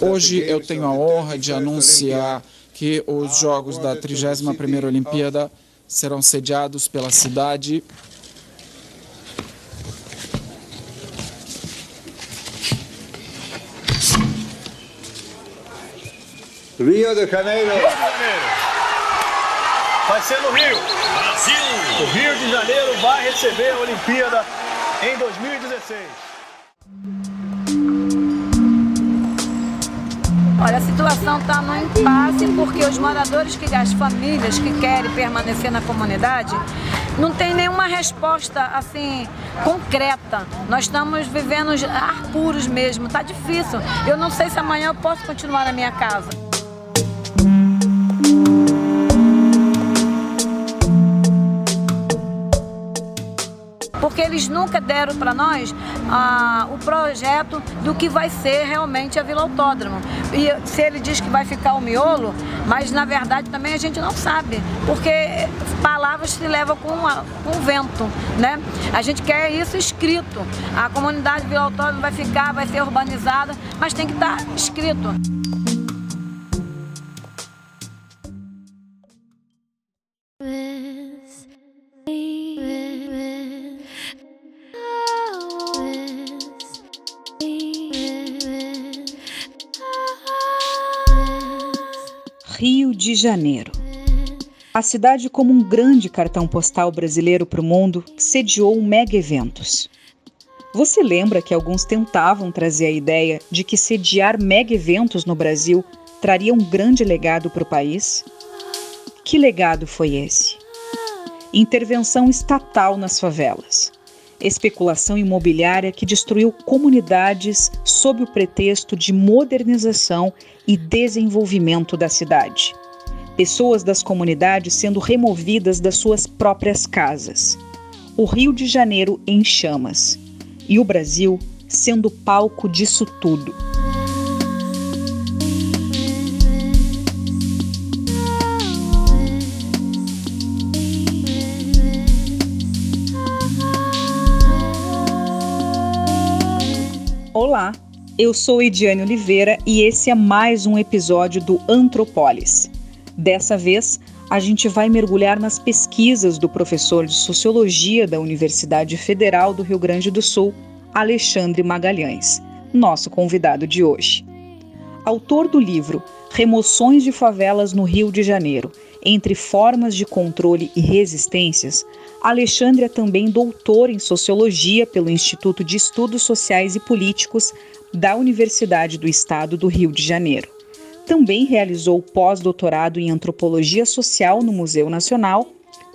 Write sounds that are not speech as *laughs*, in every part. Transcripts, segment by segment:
Hoje eu tenho a honra de anunciar que os Jogos da 31ª Olimpíada serão sediados pela cidade Rio de Janeiro. Rio de Janeiro. Vai ser no Rio. Brasil. O Rio de Janeiro vai receber a Olimpíada em 2016. Olha, a situação está no impasse porque os moradores, que as famílias que querem permanecer na comunidade, não tem nenhuma resposta assim concreta. Nós estamos vivendo ar puros mesmo, tá difícil. Eu não sei se amanhã eu posso continuar na minha casa. Porque eles nunca deram para nós ah, o projeto do que vai ser realmente a Vila Autódromo. E se ele diz que vai ficar o miolo, mas na verdade também a gente não sabe, porque palavras se levam com, a, com o vento, né? A gente quer isso escrito. A comunidade Vila Autódromo vai ficar, vai ser urbanizada, mas tem que estar tá escrito. De Janeiro. A cidade, como um grande cartão postal brasileiro para o mundo, sediou mega eventos. Você lembra que alguns tentavam trazer a ideia de que sediar mega eventos no Brasil traria um grande legado para o país? Que legado foi esse? Intervenção estatal nas favelas. Especulação imobiliária que destruiu comunidades sob o pretexto de modernização e desenvolvimento da cidade. Pessoas das comunidades sendo removidas das suas próprias casas. O Rio de Janeiro em chamas. E o Brasil sendo palco disso tudo. Olá, eu sou Ediane Oliveira e esse é mais um episódio do Antropolis. Dessa vez, a gente vai mergulhar nas pesquisas do professor de Sociologia da Universidade Federal do Rio Grande do Sul, Alexandre Magalhães, nosso convidado de hoje. Autor do livro Remoções de Favelas no Rio de Janeiro, entre formas de controle e resistências, Alexandre é também doutor em Sociologia pelo Instituto de Estudos Sociais e Políticos da Universidade do Estado do Rio de Janeiro. Também realizou pós-doutorado em Antropologia Social no Museu Nacional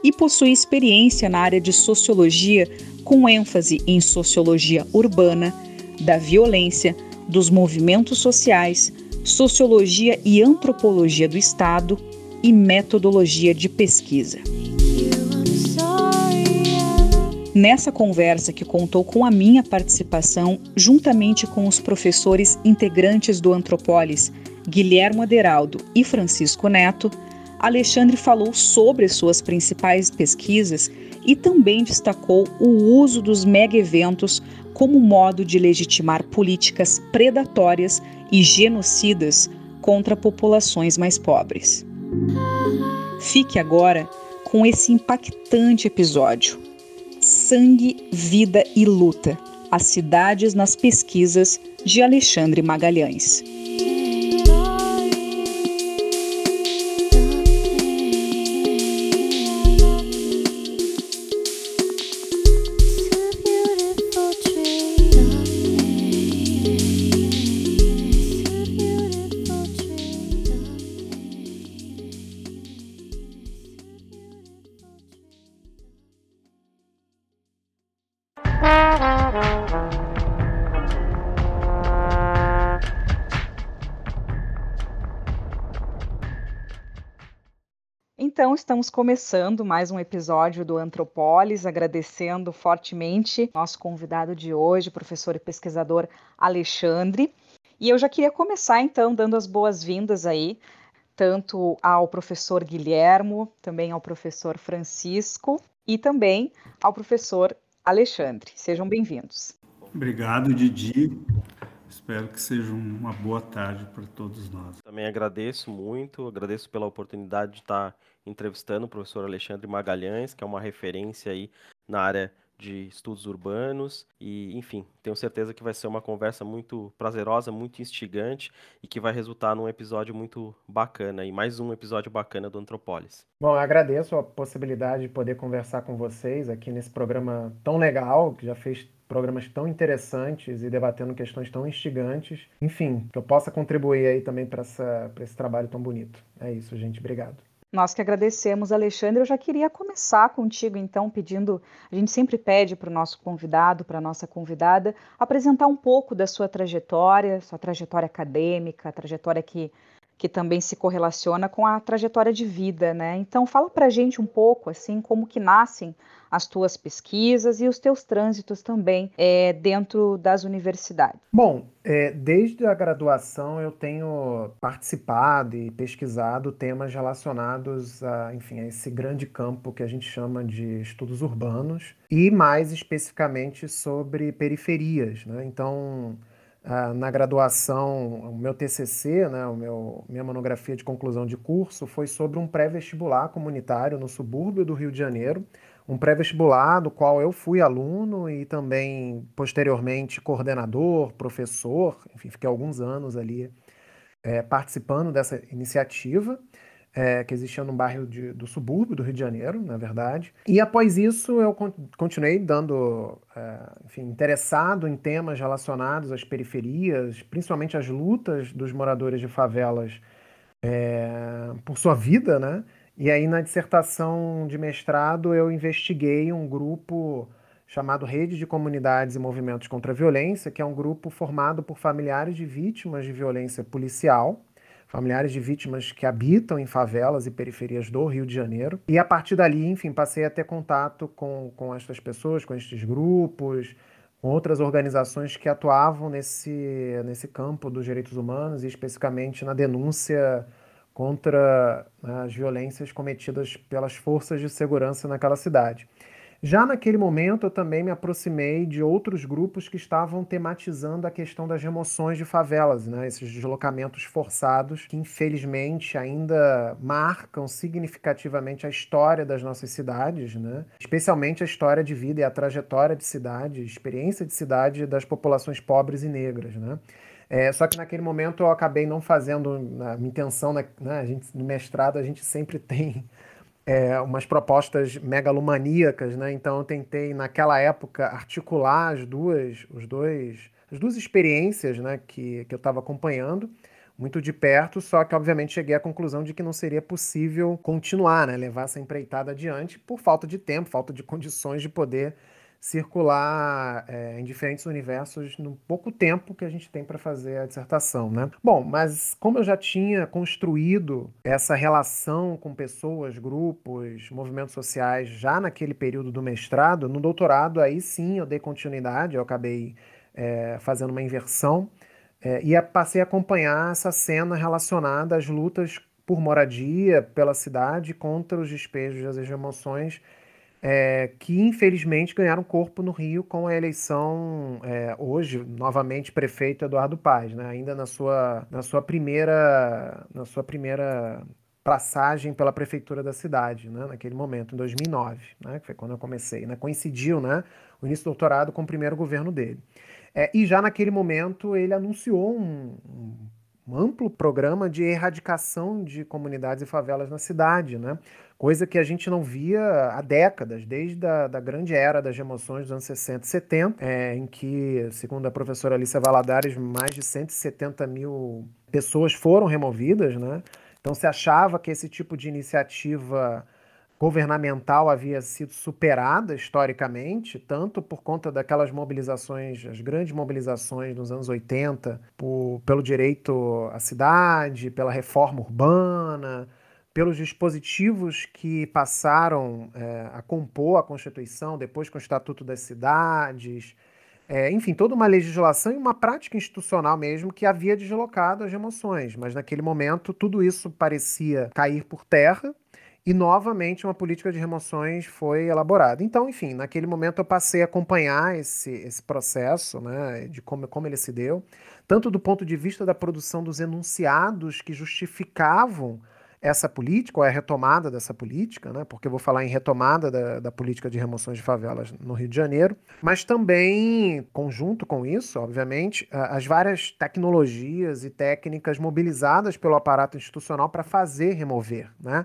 e possui experiência na área de Sociologia com ênfase em Sociologia Urbana, da Violência, dos Movimentos Sociais, Sociologia e Antropologia do Estado e Metodologia de Pesquisa. Nessa conversa, que contou com a minha participação, juntamente com os professores integrantes do Antropolis, Guilherme Aderaldo e Francisco Neto, Alexandre falou sobre suas principais pesquisas e também destacou o uso dos mega-eventos como modo de legitimar políticas predatórias e genocidas contra populações mais pobres. Fique agora com esse impactante episódio Sangue, Vida e Luta: As cidades nas pesquisas de Alexandre Magalhães. Estamos começando mais um episódio do Antropolis, agradecendo fortemente nosso convidado de hoje, professor e pesquisador Alexandre. E eu já queria começar, então, dando as boas-vindas aí, tanto ao professor Guilhermo, também ao professor Francisco e também ao professor Alexandre. Sejam bem-vindos. Obrigado, Didi. Espero que seja uma boa tarde para todos nós. Também agradeço muito, agradeço pela oportunidade de estar entrevistando o professor Alexandre Magalhães, que é uma referência aí na área de estudos urbanos e, enfim, tenho certeza que vai ser uma conversa muito prazerosa, muito instigante e que vai resultar num episódio muito bacana e mais um episódio bacana do Antropolis. Bom, agradeço a possibilidade de poder conversar com vocês aqui nesse programa tão legal, que já fez programas tão interessantes e debatendo questões tão instigantes. Enfim, que eu possa contribuir aí também para esse trabalho tão bonito. É isso, gente. Obrigado. Nós que agradecemos, Alexandre. Eu já queria começar contigo, então, pedindo. A gente sempre pede para o nosso convidado, para a nossa convidada, apresentar um pouco da sua trajetória, sua trajetória acadêmica, a trajetória que, que também se correlaciona com a trajetória de vida, né? Então, fala para a gente um pouco, assim, como que nascem as tuas pesquisas e os teus trânsitos também é, dentro das universidades? Bom, é, desde a graduação eu tenho participado e pesquisado temas relacionados a, enfim, a esse grande campo que a gente chama de estudos urbanos e mais especificamente sobre periferias, né? Então na graduação, o meu TCC, né, o meu, minha monografia de conclusão de curso, foi sobre um pré-vestibular comunitário no subúrbio do Rio de Janeiro, um pré-vestibular do qual eu fui aluno e também posteriormente coordenador, professor, enfim, fiquei alguns anos ali é, participando dessa iniciativa. É, que existia no bairro de, do subúrbio do Rio de Janeiro, na verdade. E após isso eu continuei dando, é, enfim, interessado em temas relacionados às periferias, principalmente as lutas dos moradores de favelas é, por sua vida, né? E aí, na dissertação de mestrado, eu investiguei um grupo chamado Rede de Comunidades e Movimentos contra a Violência, que é um grupo formado por familiares de vítimas de violência policial, familiares de vítimas que habitam em favelas e periferias do Rio de Janeiro. E a partir dali, enfim, passei a ter contato com, com estas pessoas, com estes grupos, com outras organizações que atuavam nesse, nesse campo dos direitos humanos e especificamente na denúncia contra né, as violências cometidas pelas forças de segurança naquela cidade. Já naquele momento, eu também me aproximei de outros grupos que estavam tematizando a questão das remoções de favelas, né? esses deslocamentos forçados que, infelizmente, ainda marcam significativamente a história das nossas cidades, né? especialmente a história de vida e a trajetória de cidade, experiência de cidade das populações pobres e negras. Né? É, só que naquele momento eu acabei não fazendo a minha intenção, né, né, a gente, no mestrado a gente sempre *laughs* tem é, umas propostas megalomaníacas, né? Então eu tentei naquela época articular as duas, os dois, as duas experiências, né, que, que eu estava acompanhando muito de perto, só que obviamente cheguei à conclusão de que não seria possível continuar, né, levar essa empreitada adiante por falta de tempo, falta de condições de poder circular é, em diferentes universos no pouco tempo que a gente tem para fazer a dissertação, né? Bom, mas como eu já tinha construído essa relação com pessoas, grupos, movimentos sociais já naquele período do mestrado, no doutorado aí sim eu dei continuidade, eu acabei é, fazendo uma inversão é, e passei a acompanhar essa cena relacionada às lutas por moradia pela cidade contra os despejos das emoções é, que infelizmente ganharam corpo no Rio com a eleição é, hoje novamente prefeito Eduardo Paz, né? ainda na sua, na sua primeira na sua primeira passagem pela prefeitura da cidade, né? naquele momento, em 2009, né? que foi quando eu comecei. Né? Coincidiu né? o início do doutorado com o primeiro governo dele. É, e já naquele momento ele anunciou um, um amplo programa de erradicação de comunidades e favelas na cidade, né? coisa que a gente não via há décadas, desde a da grande era das emoções dos anos 60 e 70, é, em que, segundo a professora Alicia Valadares, mais de 170 mil pessoas foram removidas. Né? Então se achava que esse tipo de iniciativa governamental havia sido superada historicamente, tanto por conta daquelas mobilizações, as grandes mobilizações nos anos 80, por, pelo direito à cidade, pela reforma urbana, pelos dispositivos que passaram é, a compor a Constituição, depois com o Estatuto das Cidades, é, enfim, toda uma legislação e uma prática institucional mesmo que havia deslocado as emoções. Mas naquele momento tudo isso parecia cair por terra e novamente uma política de remoções foi elaborada. Então, enfim, naquele momento eu passei a acompanhar esse, esse processo, né, de como, como ele se deu, tanto do ponto de vista da produção dos enunciados que justificavam essa política, ou a retomada dessa política, né? porque eu vou falar em retomada da, da, política de remoções de favelas no Rio de Janeiro, mas também, conjunto com isso, obviamente, as várias tecnologias e técnicas mobilizadas pelo aparato institucional para fazer remover. Né?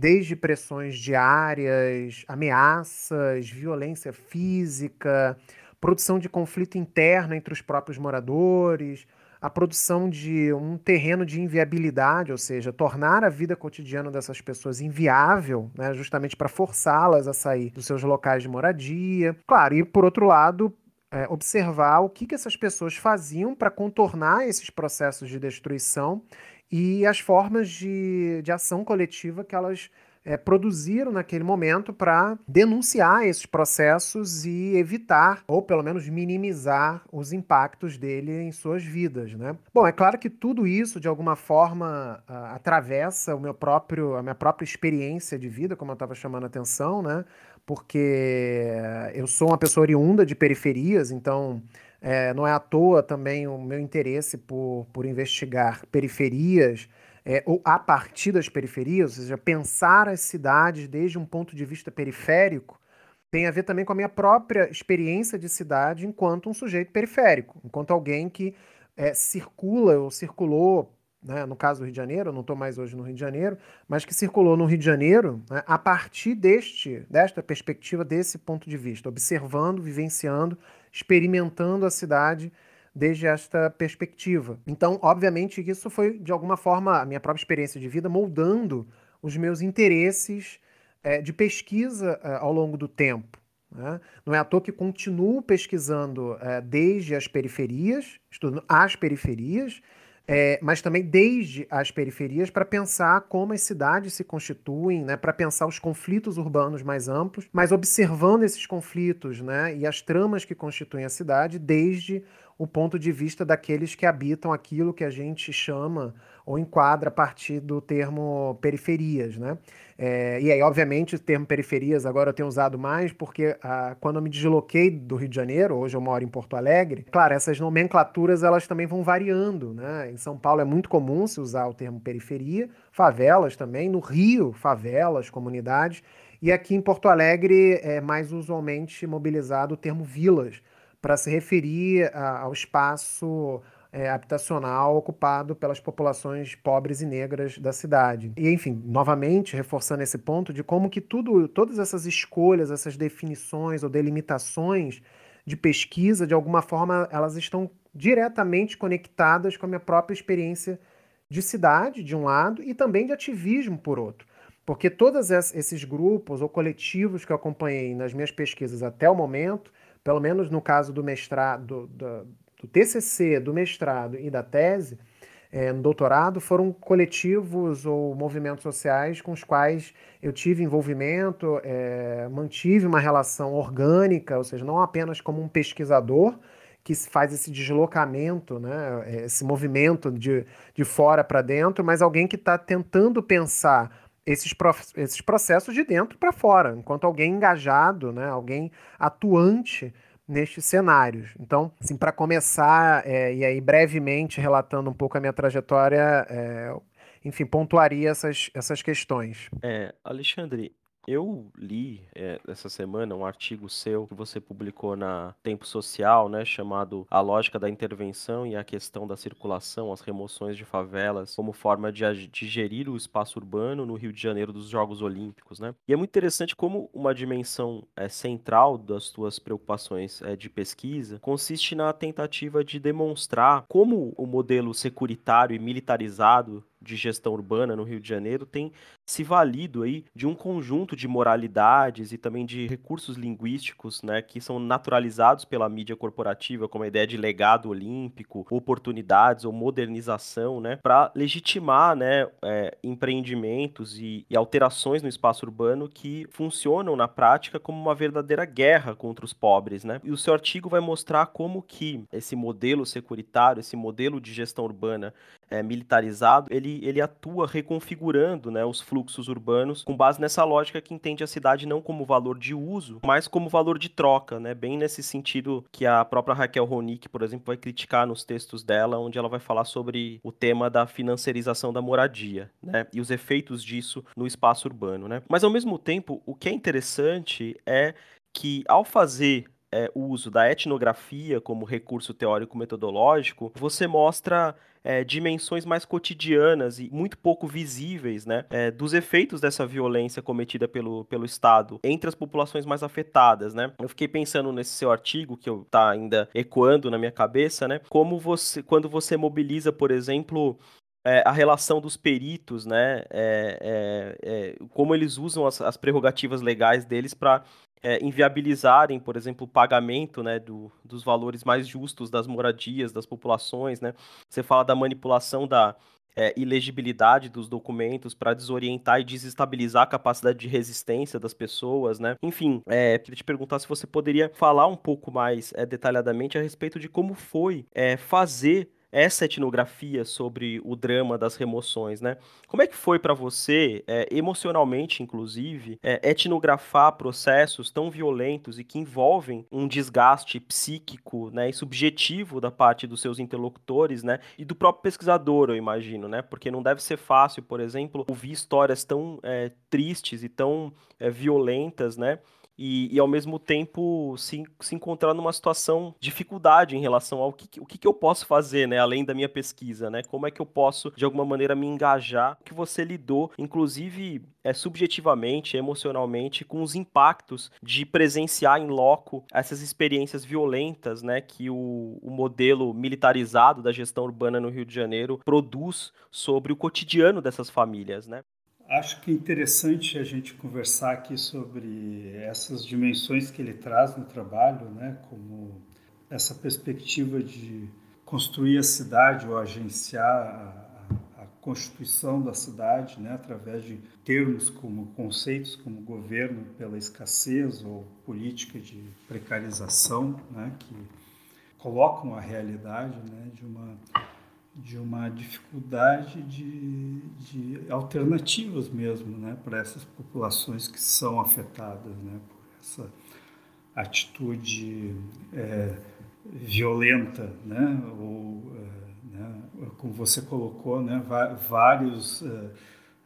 Desde pressões diárias, ameaças, violência física, produção de conflito interno entre os próprios moradores, a produção de um terreno de inviabilidade, ou seja, tornar a vida cotidiana dessas pessoas inviável, né, justamente para forçá-las a sair dos seus locais de moradia. Claro, e por outro lado, é, observar o que, que essas pessoas faziam para contornar esses processos de destruição e as formas de, de ação coletiva que elas é, produziram naquele momento para denunciar esses processos e evitar, ou pelo menos minimizar, os impactos dele em suas vidas. Né? Bom, é claro que tudo isso, de alguma forma, a, atravessa o meu próprio, a minha própria experiência de vida, como eu estava chamando a atenção, né? porque eu sou uma pessoa oriunda de periferias, então. É, não é à toa também o meu interesse por, por investigar periferias é, ou a partir das periferias, ou seja, pensar as cidades desde um ponto de vista periférico, tem a ver também com a minha própria experiência de cidade enquanto um sujeito periférico, enquanto alguém que é, circula ou circulou, né, no caso do Rio de Janeiro, não estou mais hoje no Rio de Janeiro, mas que circulou no Rio de Janeiro né, a partir deste, desta perspectiva, desse ponto de vista, observando, vivenciando, experimentando a cidade desde esta perspectiva. Então, obviamente, isso foi, de alguma forma, a minha própria experiência de vida moldando os meus interesses é, de pesquisa é, ao longo do tempo. Né? Não é à toa que continuo pesquisando é, desde as periferias, estudando as periferias, é, mas também desde as periferias para pensar como as cidades se constituem, né, para pensar os conflitos urbanos mais amplos, mas observando esses conflitos né, e as tramas que constituem a cidade desde o ponto de vista daqueles que habitam aquilo que a gente chama ou enquadra a partir do termo periferias, né? É, e aí, obviamente, o termo periferias agora eu tenho usado mais porque ah, quando eu me desloquei do Rio de Janeiro, hoje eu moro em Porto Alegre, claro, essas nomenclaturas elas também vão variando, né? Em São Paulo é muito comum se usar o termo periferia, favelas também, no Rio, favelas, comunidades, e aqui em Porto Alegre é mais usualmente mobilizado o termo vilas, para se referir a, ao espaço é, habitacional ocupado pelas populações pobres e negras da cidade. E, enfim, novamente reforçando esse ponto de como que tudo, todas essas escolhas, essas definições ou delimitações de pesquisa, de alguma forma, elas estão diretamente conectadas com a minha própria experiência de cidade, de um lado, e também de ativismo, por outro. Porque todos esses grupos ou coletivos que eu acompanhei nas minhas pesquisas até o momento, pelo menos no caso do mestrado, do, TCC, do mestrado e da tese, é, no doutorado, foram coletivos ou movimentos sociais com os quais eu tive envolvimento, é, mantive uma relação orgânica, ou seja, não apenas como um pesquisador que faz esse deslocamento, né, é, esse movimento de, de fora para dentro, mas alguém que está tentando pensar esses, esses processos de dentro para fora, enquanto alguém engajado, né, alguém atuante nestes cenários. Então, assim, para começar, é, e aí brevemente relatando um pouco a minha trajetória, é, enfim, pontuaria essas, essas questões. É, Alexandre, eu li é, essa semana um artigo seu que você publicou na Tempo Social, né, chamado A Lógica da Intervenção e a Questão da Circulação, as Remoções de Favelas, como forma de, de gerir o espaço urbano no Rio de Janeiro dos Jogos Olímpicos. Né? E é muito interessante como uma dimensão é, central das suas preocupações é, de pesquisa consiste na tentativa de demonstrar como o modelo securitário e militarizado de gestão urbana no Rio de Janeiro tem se valido aí de um conjunto de moralidades e também de recursos linguísticos, né, que são naturalizados pela mídia corporativa, como a ideia de legado olímpico, oportunidades ou modernização, né, para legitimar, né, é, empreendimentos e, e alterações no espaço urbano que funcionam na prática como uma verdadeira guerra contra os pobres, né? E o seu artigo vai mostrar como que esse modelo securitário, esse modelo de gestão urbana é, militarizado, ele, ele atua reconfigurando né, os fluxos urbanos com base nessa lógica que entende a cidade não como valor de uso, mas como valor de troca, né? Bem nesse sentido que a própria Raquel Ronick, por exemplo, vai criticar nos textos dela, onde ela vai falar sobre o tema da financiarização da moradia, né? E os efeitos disso no espaço urbano, né? Mas ao mesmo tempo, o que é interessante é que ao fazer é, o uso da etnografia como recurso teórico-metodológico, você mostra é, dimensões mais cotidianas e muito pouco visíveis né, é, dos efeitos dessa violência cometida pelo, pelo Estado entre as populações mais afetadas. Né? Eu fiquei pensando nesse seu artigo, que está ainda ecoando na minha cabeça, né, como você, quando você mobiliza, por exemplo, é, a relação dos peritos, né? É, é, é como eles usam as, as prerrogativas legais deles para é, inviabilizarem, por exemplo, o pagamento né, do, dos valores mais justos das moradias, das populações. Né? Você fala da manipulação da é, ilegibilidade dos documentos para desorientar e desestabilizar a capacidade de resistência das pessoas. Né? Enfim, é, queria te perguntar se você poderia falar um pouco mais é, detalhadamente a respeito de como foi é, fazer essa etnografia sobre o drama das remoções, né? Como é que foi para você, é, emocionalmente, inclusive, é, etnografar processos tão violentos e que envolvem um desgaste psíquico, né, e subjetivo da parte dos seus interlocutores, né, e do próprio pesquisador, eu imagino, né? Porque não deve ser fácil, por exemplo, ouvir histórias tão é, tristes e tão é, violentas, né? E, e ao mesmo tempo se, se encontrar numa situação de dificuldade em relação ao que, o que, que eu posso fazer, né, além da minha pesquisa, né? Como é que eu posso, de alguma maneira, me engajar, que você lidou, inclusive é, subjetivamente, emocionalmente, com os impactos de presenciar em loco essas experiências violentas, né, que o, o modelo militarizado da gestão urbana no Rio de Janeiro produz sobre o cotidiano dessas famílias, né? Acho que é interessante a gente conversar aqui sobre essas dimensões que ele traz no trabalho, né, como essa perspectiva de construir a cidade ou agenciar a, a constituição da cidade, né, através de termos como conceitos como governo pela escassez ou política de precarização, né, que colocam a realidade né, de uma de uma dificuldade de, de alternativas mesmo né, para essas populações que são afetadas né, por essa atitude é, violenta, né, ou, é, né, como você colocou, né, vários é,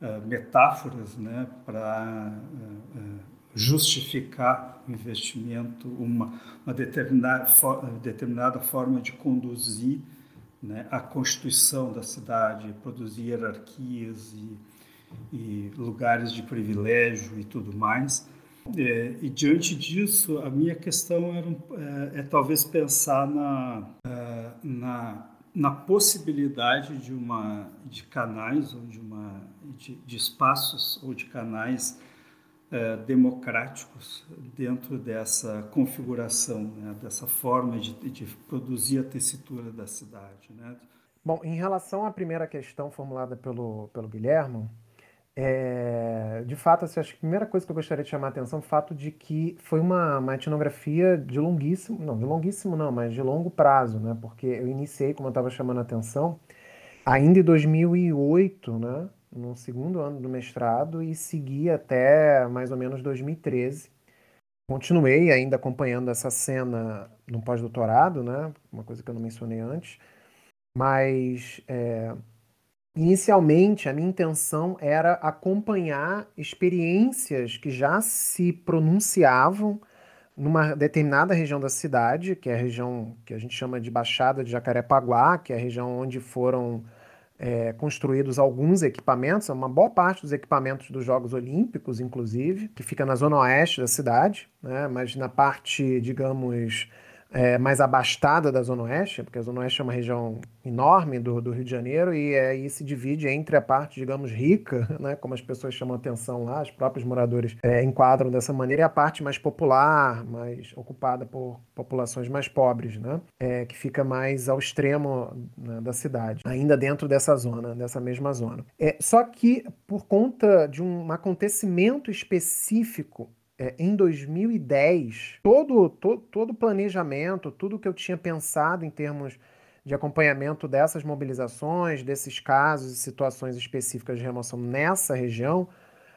é, metáforas né, para justificar o investimento, uma, uma determinada, determinada forma de conduzir né, a constituição da cidade, produzir hierarquias e, e lugares de privilégio e tudo mais. É, e diante disso, a minha questão era, é, é talvez pensar na, é, na, na possibilidade de uma de canais ou de uma de, de espaços ou de canais é, democráticos dentro dessa configuração, né, dessa forma de, de, produzir a tessitura da cidade. Né? Bom, em relação à primeira questão formulada pelo, pelo Guilherme, é, de fato, assim, acho que a primeira coisa que eu gostaria de chamar a atenção é o fato de que foi uma, uma etnografia de longuíssimo, não, de longuíssimo não, mas de longo prazo, né? Porque eu iniciei, como eu estava chamando a atenção, ainda em 2008, né? No segundo ano do mestrado e segui até mais ou menos 2013. Continuei ainda acompanhando essa cena no pós-doutorado, né? Uma coisa que eu não mencionei antes. Mas é, inicialmente a minha intenção era acompanhar experiências que já se pronunciavam numa determinada região da cidade, que é a região que a gente chama de Baixada de Jacarepaguá, que é a região onde foram é, construídos alguns equipamentos, uma boa parte dos equipamentos dos Jogos Olímpicos, inclusive, que fica na zona oeste da cidade, né, mas na parte, digamos, é, mais abastada da Zona Oeste, porque a Zona Oeste é uma região enorme do, do Rio de Janeiro e aí se divide entre a parte, digamos, rica, *laughs* né, como as pessoas chamam atenção lá, os próprios moradores é, enquadram dessa maneira, e a parte mais popular, mais ocupada por populações mais pobres, né, é, que fica mais ao extremo né, da cidade, ainda dentro dessa zona, dessa mesma zona. É, só que por conta de um acontecimento específico é, em 2010, todo, todo, o planejamento, tudo que eu tinha pensado em termos de acompanhamento dessas mobilizações, desses casos e situações específicas de remoção nessa região,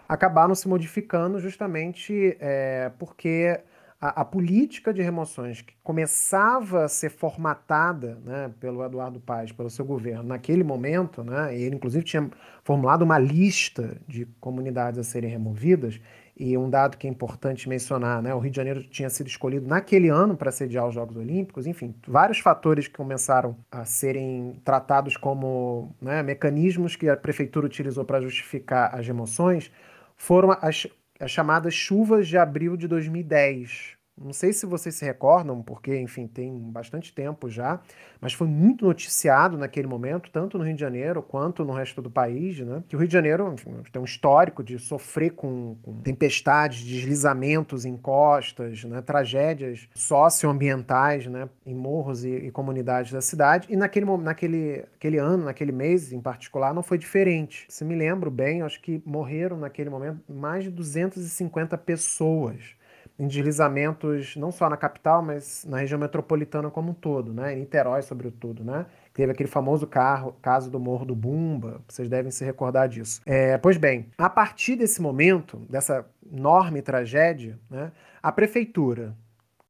acabaram se modificando justamente é, porque a, a, política de remoções que começava a ser formatada né, pelo Eduardo Paes, pelo seu governo, naquele momento, né, ele inclusive tinha formulado uma lista de comunidades a serem removidas, e um dado que é importante mencionar, né, o Rio de Janeiro tinha sido escolhido naquele ano para sediar os Jogos Olímpicos, enfim, vários fatores que começaram a serem tratados como né, mecanismos que a prefeitura utilizou para justificar as remoções, foram as, as chamadas chuvas de abril de 2010. Não sei se vocês se recordam, porque, enfim, tem bastante tempo já, mas foi muito noticiado naquele momento, tanto no Rio de Janeiro quanto no resto do país, né? Que o Rio de Janeiro enfim, tem um histórico de sofrer com, com tempestades, deslizamentos em costas, né? tragédias socioambientais, né? Em morros e, e, comunidades da cidade. E naquele, naquele aquele ano, naquele mês em particular, não foi diferente. Se me lembro bem, acho que morreram naquele momento mais de 250 pessoas em deslizamentos não só na capital, mas na região metropolitana como um todo, né? Em Niterói, sobretudo, né? Teve aquele famoso carro, caso do Morro do Bumba, vocês devem se recordar disso. É, pois bem, a partir desse momento, dessa enorme tragédia, né, a prefeitura,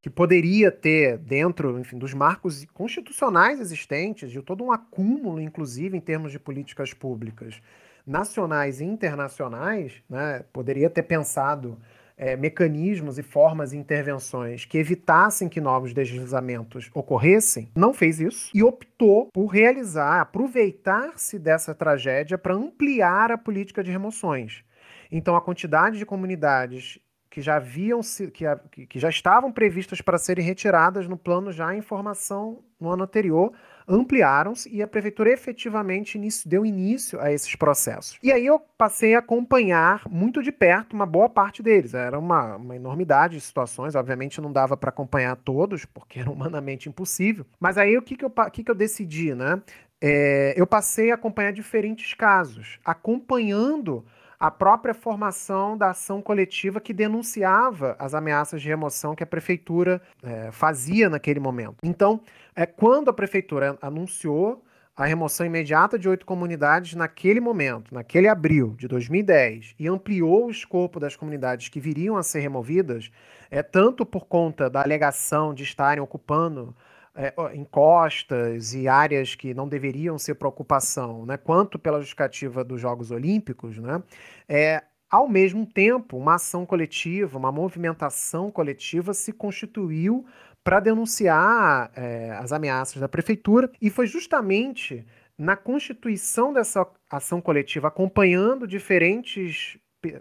que poderia ter dentro enfim, dos marcos constitucionais existentes, de todo um acúmulo, inclusive em termos de políticas públicas nacionais e internacionais, né, poderia ter pensado é, mecanismos e formas e intervenções que evitassem que novos deslizamentos ocorressem, não fez isso e optou por realizar, aproveitar-se dessa tragédia para ampliar a política de remoções. Então, a quantidade de comunidades que já haviam que, que já estavam previstas para serem retiradas no plano já em formação no ano anterior ampliaram-se e a prefeitura efetivamente deu início a esses processos. E aí eu passei a acompanhar muito de perto uma boa parte deles. Era uma, uma enormidade de situações, obviamente não dava para acompanhar todos, porque era humanamente impossível. Mas aí o que, que, eu, que, que eu decidi, né? É, eu passei a acompanhar diferentes casos, acompanhando a própria formação da ação coletiva que denunciava as ameaças de remoção que a prefeitura é, fazia naquele momento. Então, é, quando a prefeitura anunciou a remoção imediata de oito comunidades naquele momento, naquele abril de 2010, e ampliou o escopo das comunidades que viriam a ser removidas, é tanto por conta da alegação de estarem ocupando é, encostas e áreas que não deveriam ser preocupação, né, quanto pela justificativa dos Jogos Olímpicos, né, é, ao mesmo tempo, uma ação coletiva, uma movimentação coletiva se constituiu para denunciar é, as ameaças da prefeitura, e foi justamente na constituição dessa ação coletiva, acompanhando diferentes,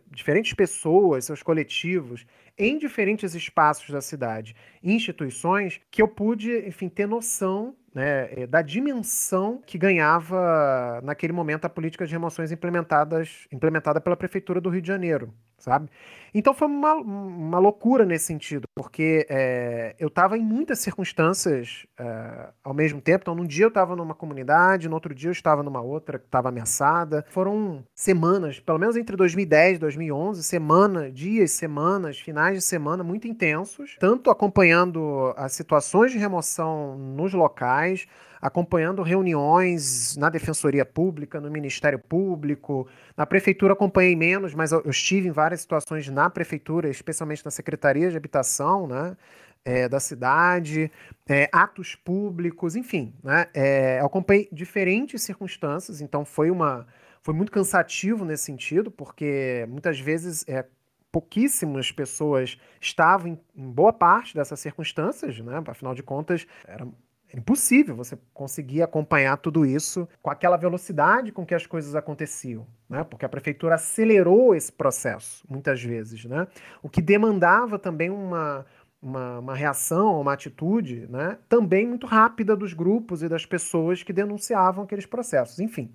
diferentes pessoas, seus coletivos, em diferentes espaços da cidade, instituições, que eu pude, enfim, ter noção né, eh, da dimensão que ganhava naquele momento a política de remoções implementadas, implementada pela Prefeitura do Rio de Janeiro sabe? Então foi uma, uma loucura nesse sentido, porque é, eu estava em muitas circunstâncias é, ao mesmo tempo. Então, num dia eu estava numa comunidade, no outro dia eu estava numa outra que estava ameaçada. Foram semanas, pelo menos entre 2010 e 2011, semana, dias, semanas, finais de semana muito intensos, tanto acompanhando as situações de remoção nos locais, acompanhando reuniões na Defensoria Pública, no Ministério Público. Na Prefeitura acompanhei menos, mas eu, estive em várias situações na Prefeitura, especialmente na Secretaria de Habitação, né? É, da cidade, é, atos públicos, enfim, né? É, acompanhei diferentes circunstâncias, então foi uma foi muito cansativo nesse sentido, porque muitas vezes é, pouquíssimas pessoas estavam em, em, boa parte dessas circunstâncias, né? Afinal de contas, era impossível você conseguir acompanhar tudo isso com aquela velocidade com que as coisas aconteciam, né? Porque a prefeitura acelerou esse processo muitas vezes, né? O que demandava também uma uma, uma reação, uma atitude, né? Também muito rápida dos grupos e das pessoas que denunciavam aqueles processos. Enfim,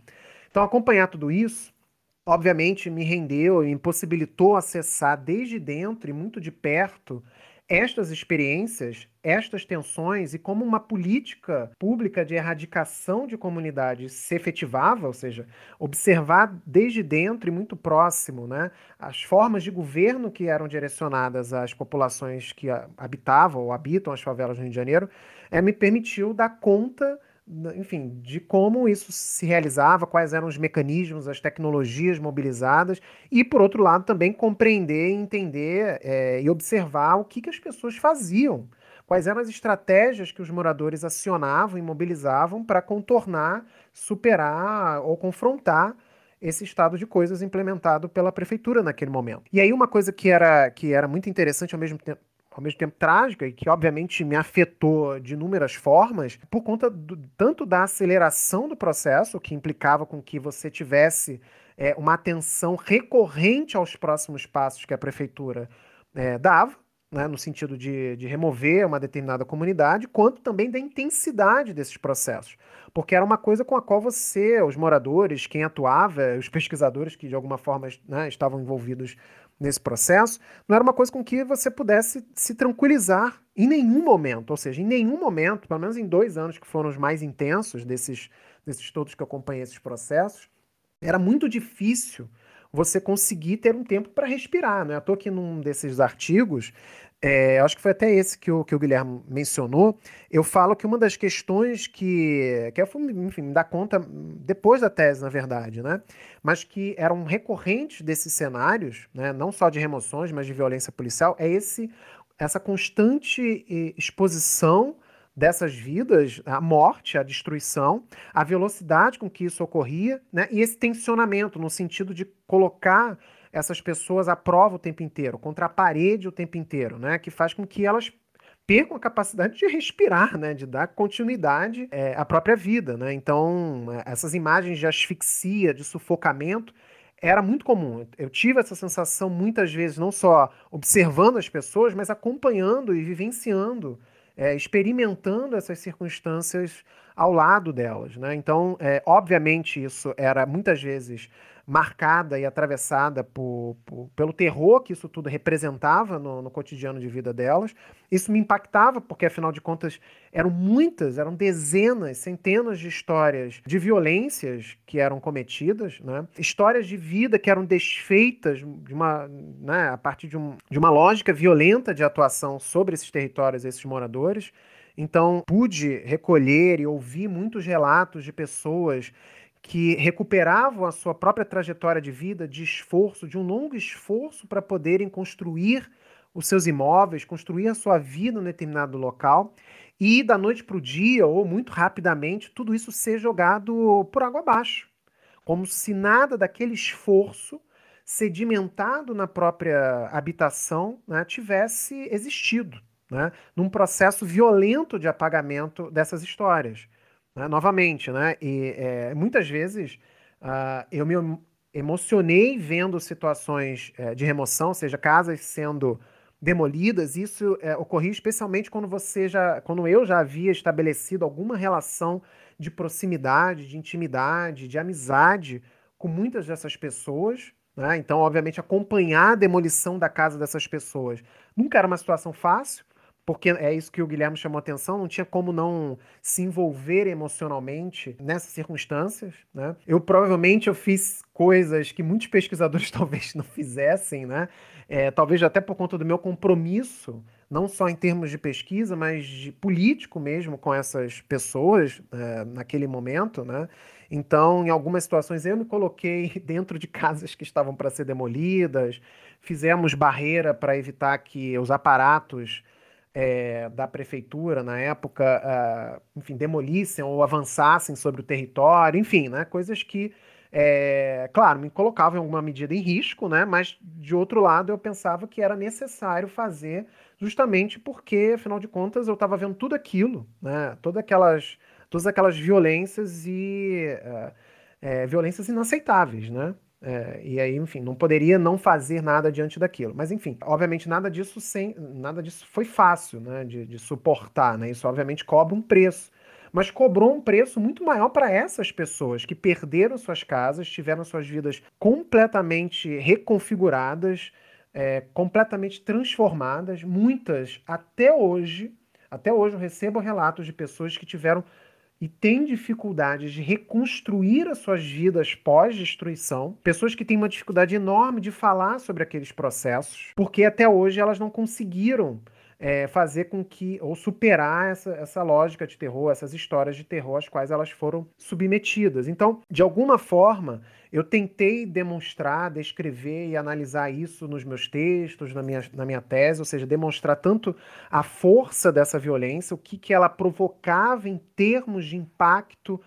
então acompanhar tudo isso obviamente me rendeu e impossibilitou acessar desde dentro e muito de perto estas experiências, estas tensões e como uma política pública de erradicação de comunidades se efetivava, ou seja, observar desde dentro e muito próximo né, as formas de governo que eram direcionadas às populações que habitavam ou habitam as favelas do Rio de Janeiro, é, me permitiu dar conta enfim, de como isso se realizava, quais eram os mecanismos, as tecnologias mobilizadas, e, por outro lado, também compreender, entender é, e observar o que, que as pessoas faziam, quais eram as estratégias que os moradores acionavam e mobilizavam para contornar, superar ou confrontar esse estado de coisas implementado pela prefeitura naquele momento. E aí uma coisa que era, que era muito interessante ao mesmo tempo, ao mesmo tempo trágica e que obviamente me afetou de inúmeras formas, por conta do, tanto da aceleração do processo, que implicava com que você tivesse é, uma atenção recorrente aos próximos passos que a prefeitura é, dava, né, no sentido de, de remover uma determinada comunidade, quanto também da intensidade desses processos. Porque era uma coisa com a qual você, os moradores, quem atuava, os pesquisadores que de alguma forma né, estavam envolvidos nesse processo, não era uma coisa com que você pudesse se tranquilizar em nenhum momento. Ou seja, em nenhum momento, pelo menos em dois anos que foram os mais intensos desses, desses todos que acompanhei esses processos, era muito difícil você conseguir ter um tempo para respirar. Não é à toa que num desses artigos é, acho que foi até esse que o, que o Guilherme mencionou. Eu falo que uma das questões que, que eu fui, enfim, me dar conta depois da tese, na verdade, né? mas que eram recorrentes desses cenários, né? não só de remoções, mas de violência policial, é esse, essa constante exposição dessas vidas, a morte, a destruição, a velocidade com que isso ocorria, né? e esse tensionamento, no sentido de colocar essas pessoas à prova o tempo inteiro, contra a parede o tempo inteiro, né? Que faz com que elas percam a capacidade de respirar, né, de dar continuidade é, à própria vida, né? Então, é, essas imagens de asfixia, de sufocamento, era muito comum. Eu tive essa sensação muitas vezes, não só observando as pessoas, mas acompanhando e vivenciando, é, experimentando essas circunstâncias ao lado delas, né? Então, é, obviamente, isso era muitas vezes marcada e atravessada por, por, pelo terror que isso tudo representava no, no, cotidiano de vida delas. Isso me impactava, porque afinal de contas eram muitas, eram dezenas, centenas de histórias de violências que eram cometidas, né? histórias de vida que eram desfeitas de uma, né, a partir de, um, de uma lógica violenta de atuação sobre esses territórios, esses moradores. Então, pude recolher e ouvir muitos relatos de pessoas que recuperavam a sua própria trajetória de vida, de esforço, de um longo esforço para poderem construir os seus imóveis, construir a sua vida em determinado local, e da noite para o dia, ou muito rapidamente, tudo isso ser jogado por água abaixo. Como se nada daquele esforço sedimentado na própria habitação né, tivesse existido, né, num processo violento de apagamento dessas histórias. Né? Novamente, né? E é, muitas vezes uh, eu me emocionei vendo situações é, de remoção, ou seja, casas sendo demolidas. Isso é, ocorria especialmente quando você já, quando eu já havia estabelecido alguma relação de proximidade, de intimidade, de amizade com muitas dessas pessoas. Né? Então, obviamente, acompanhar a demolição da casa dessas pessoas nunca era uma situação fácil porque é isso que o Guilherme chamou atenção, não tinha como não se envolver emocionalmente nessas circunstâncias, né? Eu provavelmente eu fiz coisas que muitos pesquisadores *laughs* talvez não fizessem, né? É, talvez até por conta do meu compromisso, não só em termos de pesquisa, mas de político mesmo com essas pessoas é, naquele momento, né? Então, em algumas situações, eu me coloquei *laughs* dentro de casas que estavam para ser demolidas, fizemos barreira para evitar que os aparatos é, da prefeitura na época, uh, enfim, demolissem ou avançassem sobre o território, enfim, né, coisas que, é, claro, me colocavam em alguma medida em risco, né, mas de outro lado eu pensava que era necessário fazer justamente porque, afinal de contas, eu estava vendo tudo aquilo, né, todas aquelas, todas aquelas violências e é, violências inaceitáveis, né, é, e aí, enfim, não poderia não fazer nada diante daquilo. Mas, enfim, obviamente nada disso sem, nada disso foi fácil, né, de, de suportar, né? Isso obviamente cobra um preço. Mas cobrou um preço muito maior para essas pessoas que perderam suas casas, tiveram suas vidas completamente reconfiguradas, é, completamente transformadas. Muitas, até hoje, até hoje eu recebo relatos de pessoas que tiveram e têm dificuldades de reconstruir as suas vidas pós-destruição, pessoas que têm uma dificuldade enorme de falar sobre aqueles processos, porque até hoje elas não conseguiram é, fazer com que, ou superar essa, essa lógica de terror, essas histórias de terror às quais elas foram submetidas. Então, de alguma forma, eu tentei demonstrar, descrever e analisar isso nos meus textos, na minha, na minha tese, ou seja, demonstrar tanto a força dessa violência, o que, que ela provocava em termos de impacto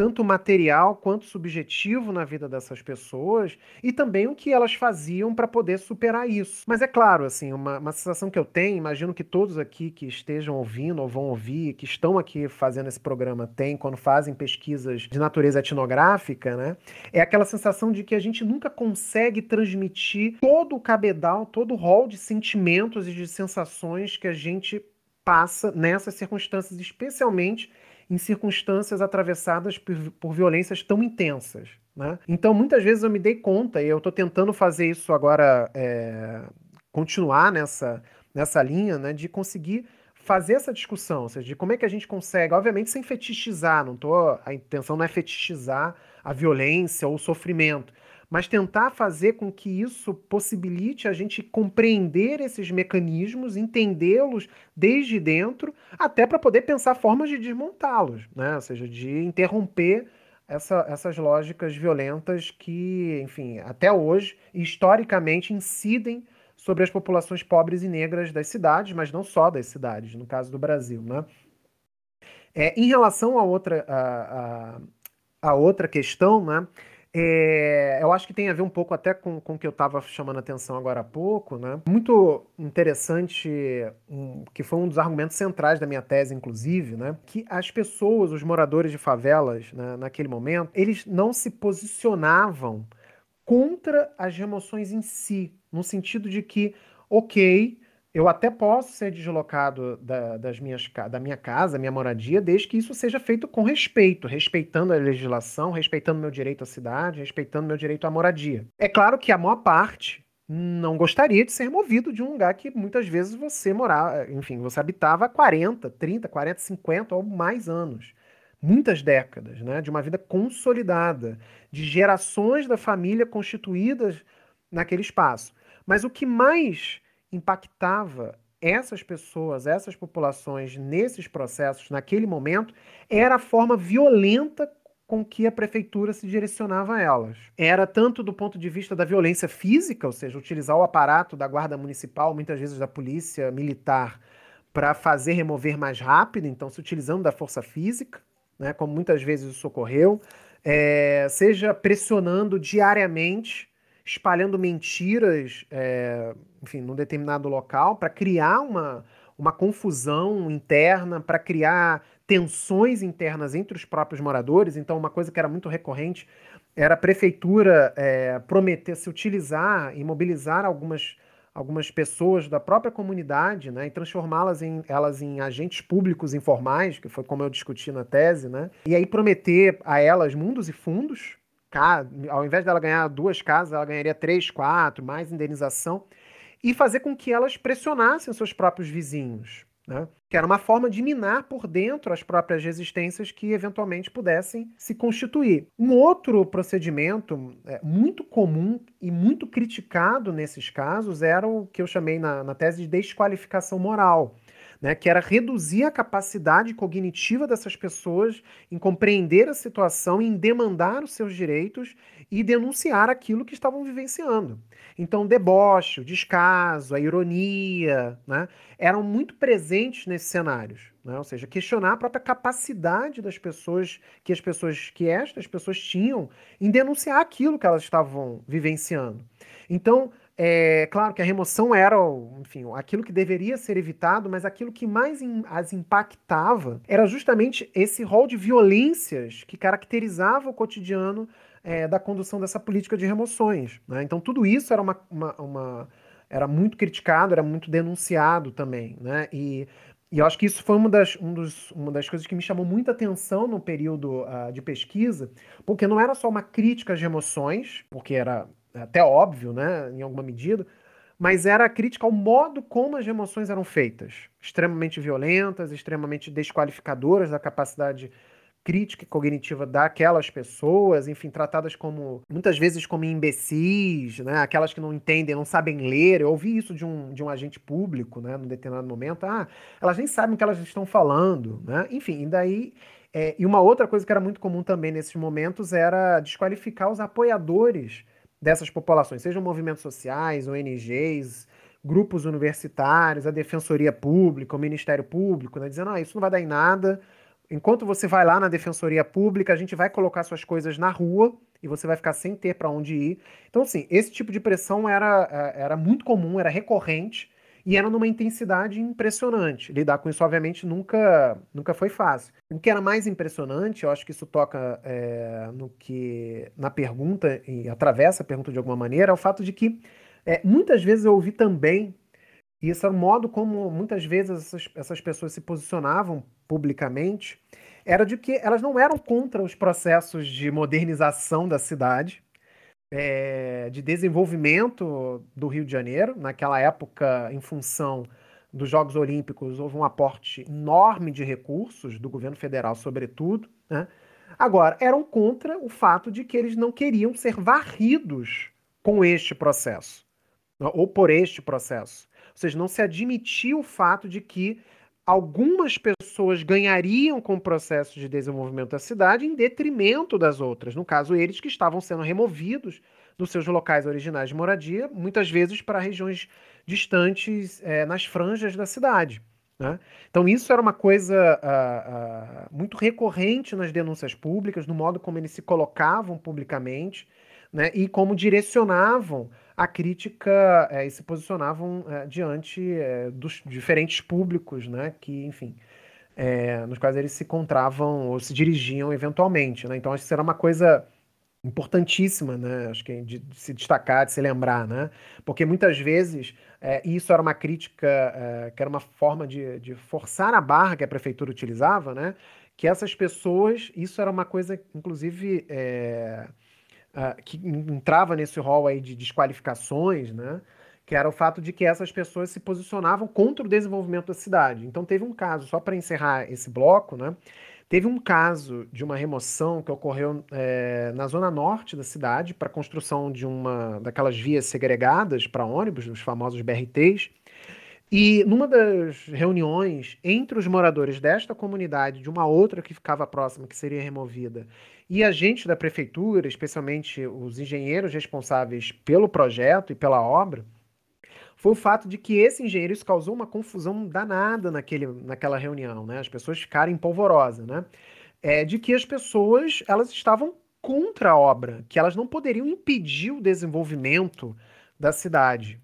tanto material quanto subjetivo na vida dessas pessoas e também o que elas faziam para poder superar isso. Mas é claro, assim, uma, uma sensação que eu tenho, imagino que todos aqui que estejam ouvindo ou vão ouvir, que estão aqui fazendo esse programa têm quando fazem pesquisas de natureza etnográfica, né? É aquela sensação de que a gente nunca consegue transmitir todo o cabedal, todo o rol de sentimentos e de sensações que a gente passa nessas circunstâncias, especialmente em circunstâncias atravessadas por, por violências tão intensas. Né? Então, muitas vezes eu me dei conta, e eu estou tentando fazer isso agora, é, continuar nessa, nessa linha, né, de conseguir fazer essa discussão, ou seja, de como é que a gente consegue, obviamente sem fetichizar, não tô, a intenção não é fetichizar a violência ou o sofrimento, mas tentar fazer com que isso possibilite a gente compreender esses mecanismos, entendê-los desde dentro, até para poder pensar formas de desmontá-los, né? ou seja, de interromper essa, essas lógicas violentas que, enfim, até hoje, historicamente, incidem sobre as populações pobres e negras das cidades, mas não só das cidades, no caso do Brasil. Né? É, em relação a outra, a, a, a outra questão, né? É, eu acho que tem a ver um pouco até com, com o que eu estava chamando a atenção agora há pouco, né? Muito interessante, um, que foi um dos argumentos centrais da minha tese, inclusive, né? Que as pessoas, os moradores de favelas, né, naquele momento, eles não se posicionavam contra as remoções em si, no sentido de que, ok, eu até posso ser deslocado da, das minhas, da minha casa, minha moradia, desde que isso seja feito com respeito, respeitando a legislação, respeitando meu direito à cidade, respeitando meu direito à moradia. É claro que a maior parte não gostaria de ser removido de um lugar que muitas vezes você morava, enfim, você habitava há 40, 30, 40, 50 ou mais anos. Muitas décadas, né? De uma vida consolidada, de gerações da família constituídas naquele espaço. Mas o que mais impactava essas pessoas, essas populações nesses processos naquele momento era a forma violenta com que a prefeitura se direcionava a elas. Era tanto do ponto de vista da violência física, ou seja, utilizar o aparato da guarda municipal, muitas vezes da polícia militar, para fazer remover mais rápido, então se utilizando da força física, né, como muitas vezes isso ocorreu, é, seja pressionando diariamente espalhando mentiras, é, enfim, num determinado local para criar uma, uma confusão interna, para criar tensões internas entre os próprios moradores. Então, uma coisa que era muito recorrente era a prefeitura é, prometer se utilizar e mobilizar algumas, algumas pessoas da própria comunidade né, e transformá-las em, elas em agentes públicos informais, que foi como eu discuti na tese, né, e aí prometer a elas mundos e fundos ao invés dela ganhar duas casas, ela ganharia três, quatro, mais indenização, e fazer com que elas pressionassem seus próprios vizinhos. Né? Que era uma forma de minar por dentro as próprias resistências que eventualmente pudessem se constituir. Um outro procedimento é, muito comum e muito criticado nesses casos era o que eu chamei na, na tese de desqualificação moral né, que era reduzir a capacidade cognitiva dessas pessoas em compreender a situação, em demandar os seus direitos e denunciar aquilo que estavam vivenciando. Então, o deboche, o descaso, a ironia, né, eram muito presentes nesses cenários. Né? Ou seja, questionar a própria capacidade das pessoas, que as pessoas, que estas pessoas tinham em denunciar aquilo que elas estavam vivenciando. Então, é claro que a remoção era, enfim, aquilo que deveria ser evitado, mas aquilo que mais as impactava era justamente esse rol de violências que caracterizava o cotidiano é, da condução dessa política de remoções. Né? Então tudo isso era uma, uma, uma, era muito criticado, era muito denunciado também, né? E e eu acho que isso foi uma das, um dos, uma das coisas que me chamou muita atenção no período uh, de pesquisa, porque não era só uma crítica às remoções, porque era até óbvio, né, em alguma medida, mas era a crítica ao modo como as remoções eram feitas, extremamente violentas, extremamente desqualificadoras da capacidade crítica cognitiva daquelas pessoas, enfim, tratadas como muitas vezes como imbecis, né? Aquelas que não entendem, não sabem ler. Eu ouvi isso de um, de um agente público, né, num determinado momento. Ah, elas nem sabem o que elas estão falando, né? Enfim, e daí é, e uma outra coisa que era muito comum também nesses momentos era desqualificar os apoiadores dessas populações, sejam movimentos sociais, ONGs, grupos universitários, a Defensoria Pública, o Ministério Público, né, dizendo: ah, isso não vai dar em nada. Enquanto você vai lá na Defensoria Pública, a gente vai colocar suas coisas na rua e você vai ficar sem ter para onde ir. Então, assim, esse tipo de pressão era, é, era muito comum, era recorrente e era numa intensidade impressionante. Lidar com isso, obviamente, nunca, nunca foi fácil. O que era mais impressionante, eu acho que isso toca é, no que na pergunta e atravessa a pergunta de alguma maneira, é o fato de que é, muitas vezes eu ouvi também, e esse era o modo como muitas vezes essas, essas pessoas se posicionavam publicamente, era de que elas não eram contra os processos de modernização da cidade, é, de desenvolvimento do Rio de Janeiro. Naquela época, em função dos Jogos Olímpicos, houve um aporte enorme de recursos do governo federal, sobretudo. Né? Agora, eram contra o fato de que eles não queriam ser varridos com este processo, ou por este processo. Seja, não se admitia o fato de que algumas pessoas ganhariam com o processo de desenvolvimento da cidade em detrimento das outras. No caso, eles que estavam sendo removidos dos seus locais originais de moradia, muitas vezes para regiões distantes é, nas franjas da cidade. Né? Então, isso era uma coisa uh, uh, muito recorrente nas denúncias públicas, no modo como eles se colocavam publicamente né? e como direcionavam a crítica é, e se posicionavam é, diante é, dos diferentes públicos, né, que, enfim, nos quais eles se encontravam ou se dirigiam eventualmente. Né? Então, acho que será uma coisa importantíssima, né? Acho que de, de, se destacar, de se lembrar, né? Porque muitas vezes é, isso era uma crítica, é, que era uma forma de, de, forçar a barra que a prefeitura utilizava, né? Que essas pessoas, isso era uma coisa, inclusive, é, uh, que entrava nesse rol aí de desqualificações, né? que era o fato de que essas pessoas se posicionavam contra o desenvolvimento da cidade. Então teve um caso, só para encerrar esse bloco, né? Teve um caso de uma remoção que ocorreu é, na zona norte da cidade para a construção de uma daquelas vias segregadas para ônibus, os famosos BRTs. E numa das reuniões entre os moradores desta comunidade, de uma outra que ficava próxima, que seria removida, e agentes da prefeitura, especialmente os engenheiros responsáveis pelo projeto e pela obra, foi o fato de que esse engenheiro isso causou uma confusão danada naquele, naquela reunião, né? As pessoas ficaram polvorosa, né? É, de que as pessoas elas estavam contra a obra, que elas não poderiam impedir o desenvolvimento da cidade.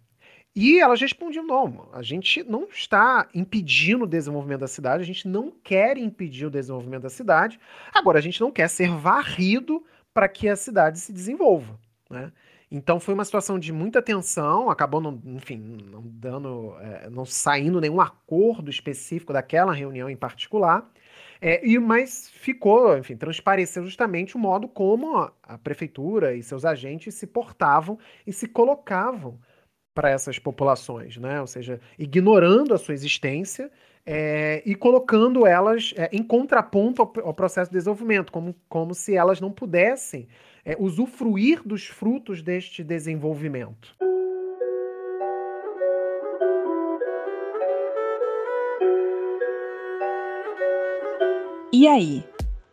E elas respondiam: não, a gente não está impedindo o desenvolvimento da cidade, a gente não quer impedir o desenvolvimento da cidade, agora a gente não quer ser varrido para que a cidade se desenvolva. Né? Então foi uma situação de muita tensão, acabou, não, enfim, não dando, é, não saindo nenhum acordo específico daquela reunião em particular. É, e mas ficou, enfim, transpareceu justamente o modo como a, a prefeitura e seus agentes se portavam e se colocavam para essas populações, né? Ou seja, ignorando a sua existência é, e colocando elas é, em contraponto ao, ao, processo de desenvolvimento, como, como se elas não pudessem é, usufruir dos frutos deste desenvolvimento. E aí,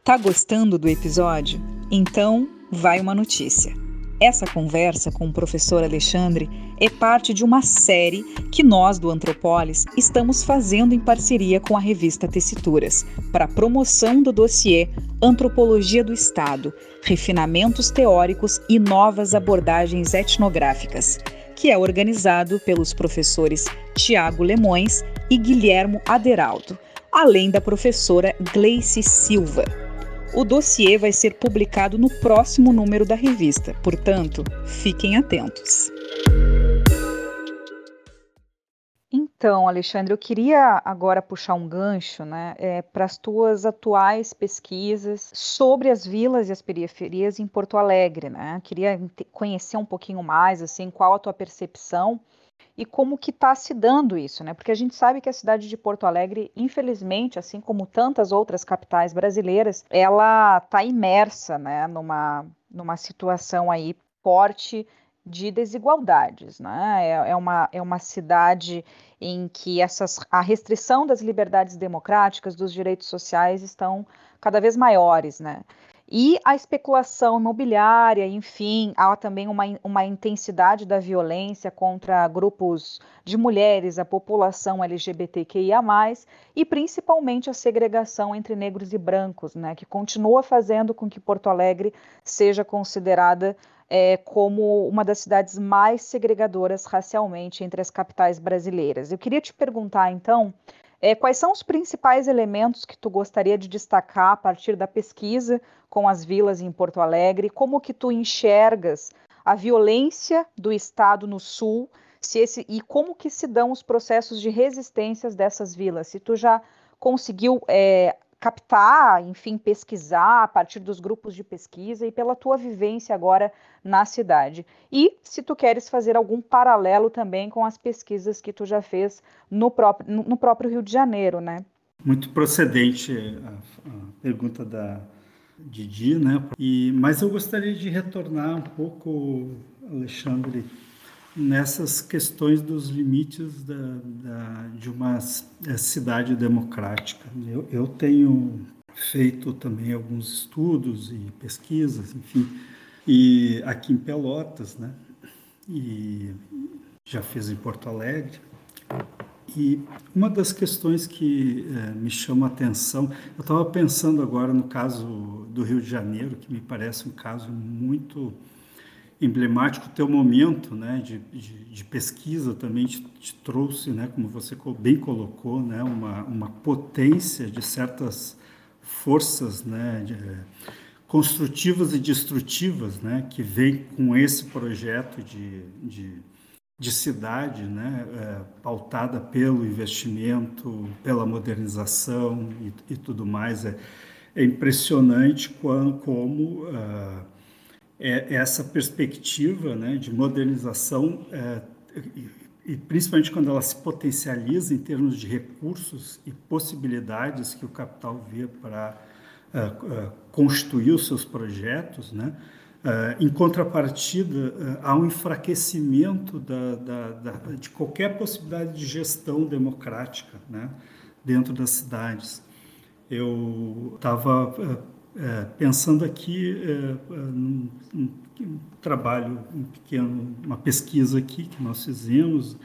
tá gostando do episódio? Então, vai uma notícia. Essa conversa com o professor Alexandre é parte de uma série que nós do Antropolis estamos fazendo em parceria com a revista Tessituras, para a promoção do dossiê Antropologia do Estado, Refinamentos Teóricos e Novas Abordagens Etnográficas, que é organizado pelos professores Tiago Lemões e Guilhermo Aderaldo, além da professora Gleice Silva. O dossiê vai ser publicado no próximo número da revista, portanto, fiquem atentos. Então, Alexandre, eu queria agora puxar um gancho né, é, para as tuas atuais pesquisas sobre as vilas e as periferias em Porto Alegre. Né? Queria conhecer um pouquinho mais assim, qual a tua percepção e como que está se dando isso, né? Porque a gente sabe que a cidade de Porto Alegre, infelizmente, assim como tantas outras capitais brasileiras, ela está imersa, né, numa, numa situação aí forte de desigualdades, né? É, é, uma, é uma cidade em que essas, a restrição das liberdades democráticas, dos direitos sociais estão cada vez maiores, né? E a especulação imobiliária, enfim, há também uma, uma intensidade da violência contra grupos de mulheres, a população LGBTQIA, e principalmente a segregação entre negros e brancos, né, que continua fazendo com que Porto Alegre seja considerada é, como uma das cidades mais segregadoras racialmente entre as capitais brasileiras. Eu queria te perguntar, então, é, quais são os principais elementos que tu gostaria de destacar a partir da pesquisa com as vilas em Porto Alegre? Como que tu enxergas a violência do Estado no Sul se esse, e como que se dão os processos de resistências dessas vilas? Se tu já conseguiu é, captar, enfim, pesquisar a partir dos grupos de pesquisa e pela tua vivência agora na cidade. E se tu queres fazer algum paralelo também com as pesquisas que tu já fez no próprio, no próprio Rio de Janeiro, né? Muito procedente a, a pergunta da Didi, né? E, mas eu gostaria de retornar um pouco, Alexandre, nessas questões dos limites da, da, de uma é, cidade democrática. Eu, eu, tenho feito também alguns estudos e pesquisas, enfim, e aqui em Pelotas, né? E já fiz em Porto Alegre. E uma das questões que é, me chama a atenção, eu estava pensando agora no caso do Rio de Janeiro, que me parece um caso muito emblemático, o teu momento né, de, de, de pesquisa também te, te, trouxe, né, como você bem colocou, né, uma, uma potência de certas forças né, de, construtivas e destrutivas né, que vem com esse projeto de, de, de cidade né, é, pautada pelo investimento, pela modernização e, e tudo mais. É, é impressionante como, como uh, é, essa perspectiva né, de modernização, é, e, e principalmente quando ela se potencializa em termos de recursos e possibilidades que o capital vê para é, é, construir os seus projetos, né? Uh, em contrapartida, há um enfraquecimento da, da, da, de qualquer possibilidade de gestão democrática né, dentro das cidades. Eu estava é, pensando aqui é, num, num, trabalho, um pequeno, uma pesquisa aqui que nós fizemos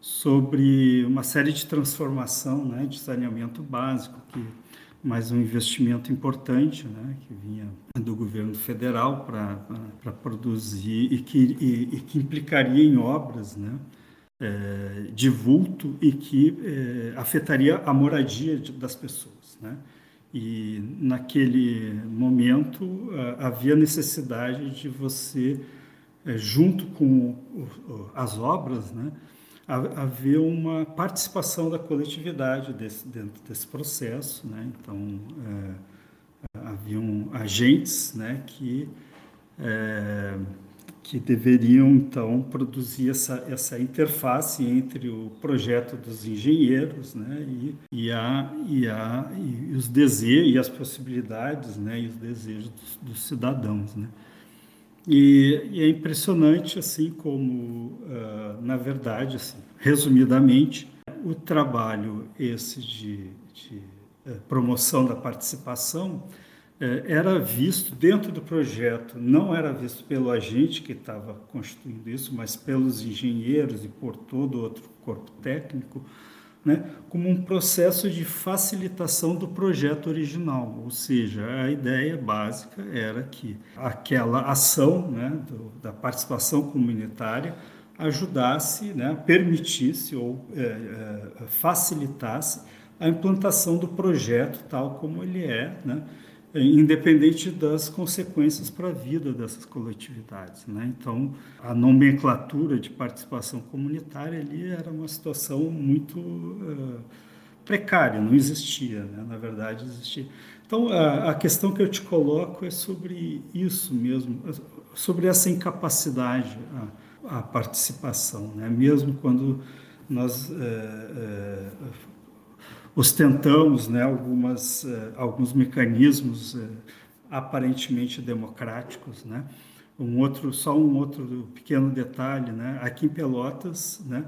sobre uma série de transformação, né, de saneamento básico, que mais um investimento importante, né, que vinha do governo federal para produzir e que, e, e, que implicaria em obras, né, é, de vulto e que é, afetaria a moradia de, das pessoas, né. E naquele momento havia necessidade de você, eh, junto com as obras, né, haver uma participação da coletividade desse, dentro desse processo. Né? Então, é, haviam agentes né, que é, que deveriam então produzir essa, essa interface entre o projeto dos engenheiros né, e, e, a, e, a, e os desejos e as possibilidades né, e os desejos dos, dos cidadãos. Né. E, e, é impressionante assim como, uh, na verdade, assim, resumidamente, o trabalho esse de, de uh, promoção da participação era visto dentro do projeto, não era visto pelo agente que estava construindo isso, mas pelos engenheiros e por todo outro corpo técnico, né, como um processo de facilitação do projeto original, ou seja, a ideia básica era que aquela ação né, do, da participação comunitária ajudasse, né, permitisse ou é, é, facilitasse a implantação do projeto tal como ele é, né, independente das consequências para a vida dessas coletividades. Né? Então, a nomenclatura de participação comunitária ali era uma situação muito uh, precária, não existia, né? na verdade existia. Então, a, a, questão que eu te coloco é sobre isso mesmo, sobre essa incapacidade. A, a participação, né? mesmo quando nós é, é, ostentamos né, algumas, é, alguns mecanismos é, aparentemente democráticos. Né? Um outro, só um outro pequeno detalhe, né? aqui em Pelotas, né,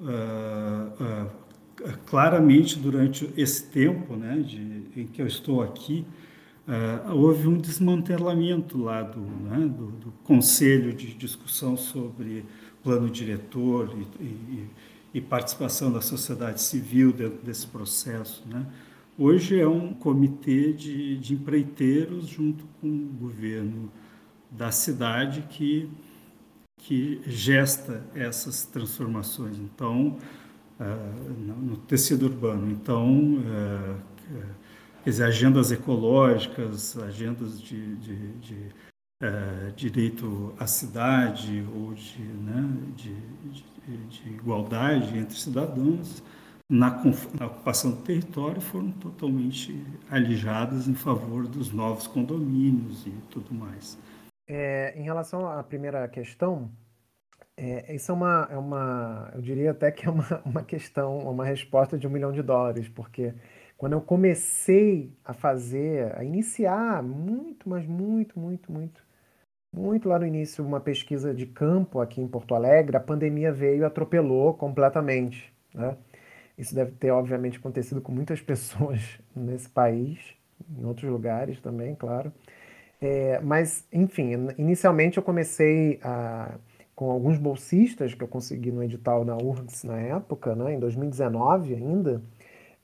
uh, uh, claramente durante esse tempo né, de, em que eu estou aqui, Uh, houve um desmantelamento lá do, né, do, do, Conselho de Discussão sobre Plano Diretor e, e, e, participação da sociedade civil dentro desse processo. Né. Hoje é um comitê de, de empreiteiros junto com o governo da cidade que, que gesta essas transformações. Então, uh, no tecido urbano. Então, uh, quer dizer, agendas ecológicas, agendas de, de, de uh, direito à cidade ou de, né, de, de, igualdade entre cidadãos na, na, ocupação do território foram totalmente alijadas em favor dos novos condomínios e tudo mais. É, em relação à primeira questão, é, isso é uma, é uma, eu diria até que é uma, *laughs* uma questão, uma resposta de um milhão de dólares, porque quando eu comecei a fazer, a iniciar muito, mas muito, muito, muito, muito lá no início, uma pesquisa de campo aqui em Porto Alegre, a pandemia veio e atropelou completamente. Né? Isso deve ter, obviamente, acontecido com muitas *laughs* pessoas nesse país, em outros lugares também, claro. É, mas, enfim, inicialmente eu comecei a, com alguns bolsistas que eu consegui no edital da URGS na época, né, em 2019 ainda,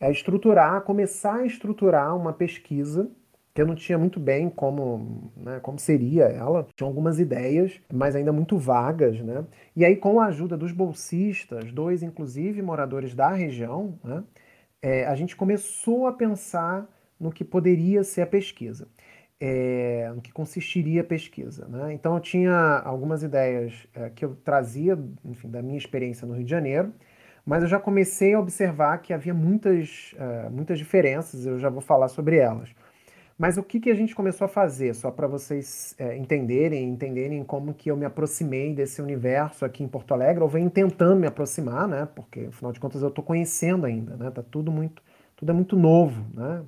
é estruturar, começar a estruturar uma pesquisa que eu não tinha muito bem como, né, como seria ela. Tinha algumas ideias, mas ainda muito vagas, né? E aí, com a ajuda dos bolsistas, dois inclusive moradores da região, né, é, a gente começou a pensar no que poderia ser a pesquisa, é, no que consistiria a pesquisa. Né? Então, eu tinha algumas ideias é, que eu trazia, enfim, da minha experiência no Rio de Janeiro, mas eu já comecei a observar que havia muitas, uh, muitas diferenças, eu já vou falar sobre elas. Mas o que, que a gente começou a fazer, só para vocês é, entenderem, entenderem como que eu me aproximei desse universo aqui em Porto Alegre, ou venho tentando me aproximar, né? Porque, afinal de contas, eu estou conhecendo ainda, né? Tá tudo muito, tudo é muito novo, né?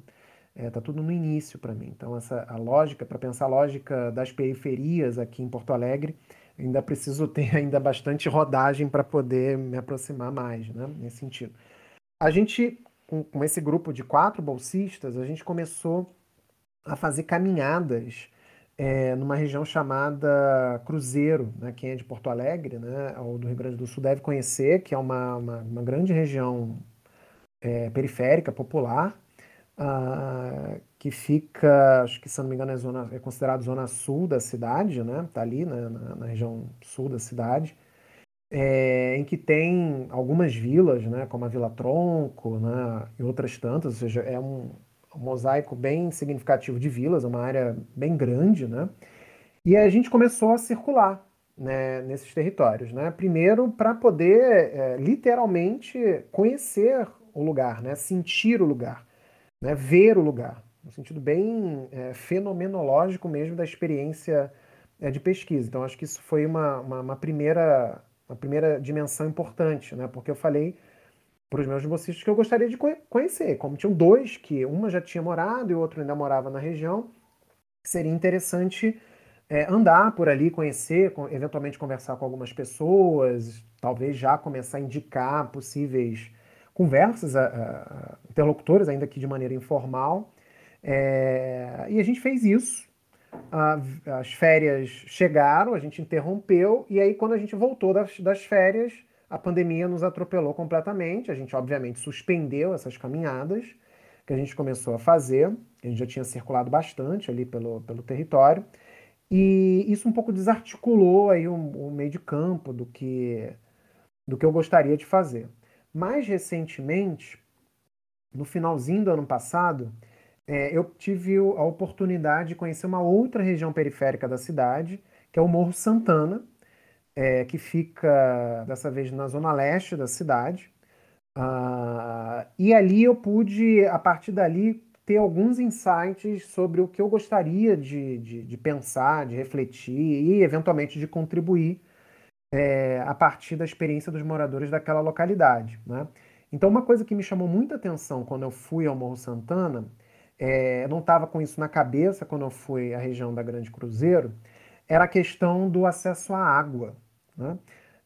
É, tá tudo no início para mim. Então, essa a lógica, para pensar a lógica das periferias aqui em Porto Alegre, ainda preciso ter *laughs* ainda bastante rodagem para poder me aproximar mais, né? Nesse sentido. A gente, com, com, esse grupo de quatro bolsistas, a gente começou a fazer caminhadas é, numa região chamada Cruzeiro, né? Quem é de Porto Alegre, né? Ou do Rio Grande do Sul deve conhecer, que é uma, uma, uma grande região é, periférica, popular, uh, que fica, acho que se não me engano é, zona, é considerado zona sul da cidade, né? Tá ali né? na, na região sul da cidade, é, em que tem algumas vilas, né? Como a Vila Tronco, né? E outras tantas, ou seja, é um, um mosaico bem significativo de vilas, uma área bem grande, né? E a gente começou a circular né, nesses territórios, né? Primeiro para poder é, literalmente conhecer o lugar, né? Sentir o lugar, né? Ver o lugar no sentido bem é, fenomenológico mesmo da experiência é, de pesquisa. Então, acho que isso foi uma, uma, uma, primeira, uma primeira dimensão importante, né? porque eu falei para os meus bolsistas que eu gostaria de conhecer, como tinham dois, que uma já tinha morado e o outro ainda morava na região, seria interessante é, andar por ali, conhecer, eventualmente conversar com algumas pessoas, talvez já começar a indicar possíveis conversas, a, a, interlocutores, ainda que de maneira informal, é, e a gente fez isso. as férias chegaram, a gente interrompeu, e aí, quando a gente voltou das, das férias, a pandemia nos atropelou completamente. A gente, obviamente, suspendeu essas caminhadas que a gente começou a fazer. A gente já tinha circulado bastante ali pelo, pelo território. E isso um pouco desarticulou aí o, o meio de campo do que, do que eu gostaria de fazer. Mais recentemente, no finalzinho do ano passado, é, eu tive a oportunidade de conhecer uma outra região periférica da cidade, que é o Morro Santana, é, que fica dessa vez na zona leste da cidade. Uh, e ali eu pude, a partir dali, ter alguns insights sobre o que eu gostaria de, de, de pensar, de refletir e, eventualmente, de contribuir é, a partir da experiência dos moradores daquela localidade. Né? Então, uma coisa que me chamou muita atenção quando eu fui ao Morro Santana, é, eu não estava com isso na cabeça quando eu fui à região da Grande Cruzeiro, era a questão do acesso à água. Né?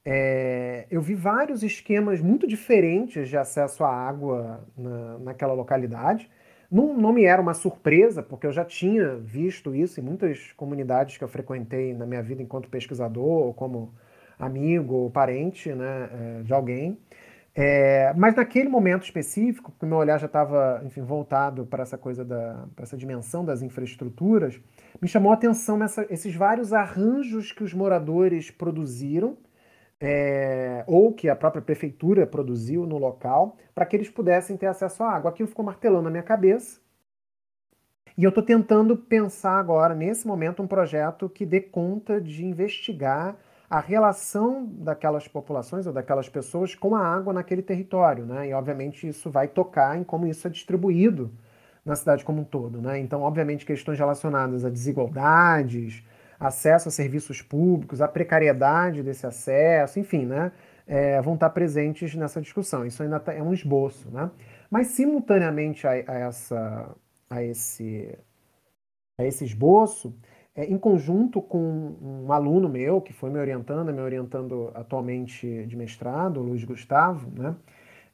É, eu vi vários esquemas muito diferentes de acesso à água na, naquela localidade. Não, não me era uma surpresa, porque eu já tinha visto isso em muitas comunidades que eu frequentei na minha vida enquanto pesquisador, ou como amigo ou parente né, é, de alguém. É, mas naquele momento específico, porque meu olhar já estava, enfim, voltado para essa coisa da, para essa dimensão das infraestruturas, me chamou a atenção essa, esses vários arranjos que os moradores produziram, é, ou que a própria prefeitura produziu no local, para que eles pudessem ter acesso à água. Aquilo ficou martelando na minha cabeça. E eu estou tentando pensar agora, nesse momento, um projeto que dê conta de investigar a relação daquelas populações ou daquelas pessoas com a água naquele território, né? E obviamente isso vai tocar em como isso é distribuído na cidade como um todo, né? Então, obviamente, questões relacionadas a desigualdades, acesso a serviços públicos, a precariedade desse acesso, enfim, né? É, vão estar presentes nessa discussão. Isso ainda tá, é um esboço, né? Mas simultaneamente a, a essa, a esse, a esse esboço, é, em conjunto com um aluno meu, que foi me orientando, me orientando atualmente de mestrado, Luiz Gustavo, né?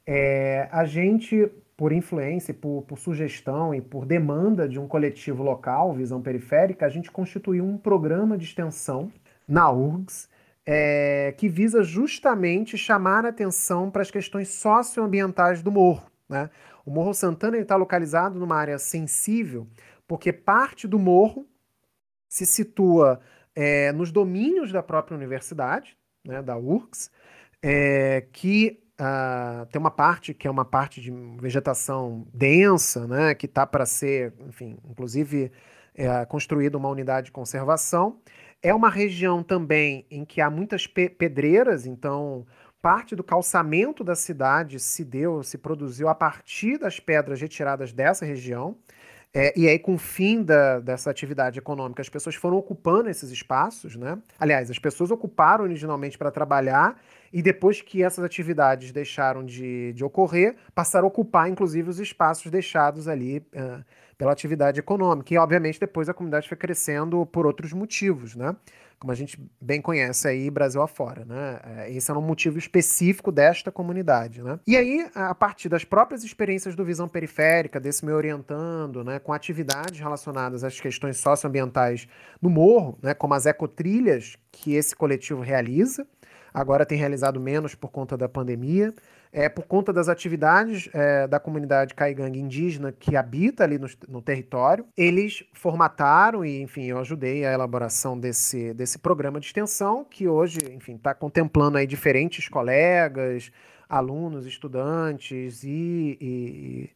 É, a gente, por influência, por, por sugestão e por demanda de um coletivo local, Visão Periférica, a gente constituiu um programa de extensão na URGS, é, que visa justamente chamar atenção para as questões socioambientais do morro. Né? O Morro Santana está localizado numa área sensível, porque parte do morro se situa é, nos domínios da própria universidade, né, da URCS, é, que uh, tem uma parte que é uma parte de vegetação densa, né, que está para ser, enfim, inclusive é, construída uma unidade de conservação. É uma região também em que há muitas pe pedreiras, então parte do calçamento da cidade se deu, se produziu a partir das pedras retiradas dessa região. É, e aí, com o fim da, dessa atividade econômica, as pessoas foram ocupando esses espaços, né? Aliás, as pessoas ocuparam originalmente para trabalhar e depois que essas atividades deixaram de, de ocorrer, passaram a ocupar, inclusive, os espaços deixados ali uh, pela atividade econômica. E, obviamente, depois a comunidade foi crescendo por outros motivos, né? Como a gente bem conhece aí Brasil afora, né? É, esse é um motivo específico desta comunidade, né? E aí, a partir das próprias experiências do Visão Periférica, desse me orientando, né, com atividades relacionadas às questões socioambientais no morro, né, como as ecotrilhas que esse coletivo realiza, agora tem realizado menos por conta da pandemia, é, por conta das atividades é, da comunidade caigangue indígena que habita ali no, no, território. Eles formataram e, enfim, eu ajudei a elaboração desse, desse programa de extensão que hoje, enfim, está contemplando aí diferentes colegas, alunos, estudantes e, e,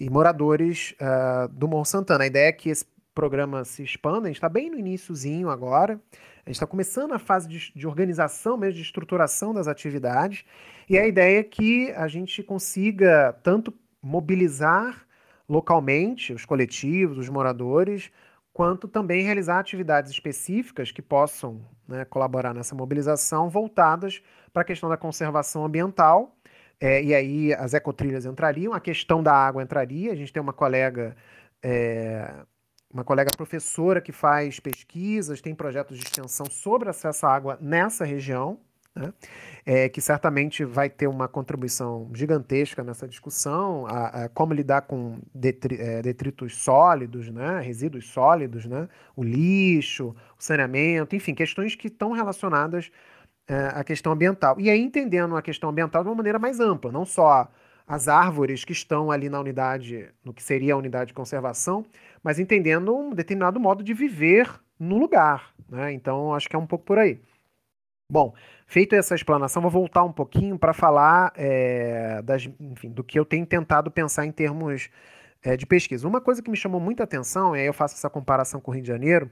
e moradores uh, do Morro Santana. A ideia é que esse programa se expanda, a gente está bem no iníciozinho agora, a gente está começando a fase de, de organização mesmo, de estruturação das atividades, e a ideia é que a gente consiga tanto mobilizar localmente os coletivos, os moradores, quanto também realizar atividades específicas que possam né, colaborar nessa mobilização voltadas para a questão da conservação ambiental. É, e aí as ecotrilhas entrariam, a questão da água entraria. A gente tem uma colega, é, uma colega professora que faz pesquisas, tem projetos de extensão sobre acesso à água nessa região né? É, que certamente vai ter uma contribuição gigantesca nessa discussão, a, a como lidar com detri, é, detritos sólidos, né? resíduos sólidos, né? o lixo, o saneamento, enfim, questões que estão relacionadas é, à questão ambiental. E aí entendendo a questão ambiental de uma maneira mais ampla, não só as árvores que estão ali na unidade, no que seria a unidade de conservação, mas entendendo um determinado modo de viver no lugar. Né? Então, acho que é um pouco por aí. Bom, feito essa explanação, vou voltar um pouquinho para falar é, das, enfim, do que eu tenho tentado pensar em termos é, de pesquisa. Uma coisa que me chamou muita atenção, e aí eu faço essa comparação com o Rio de Janeiro,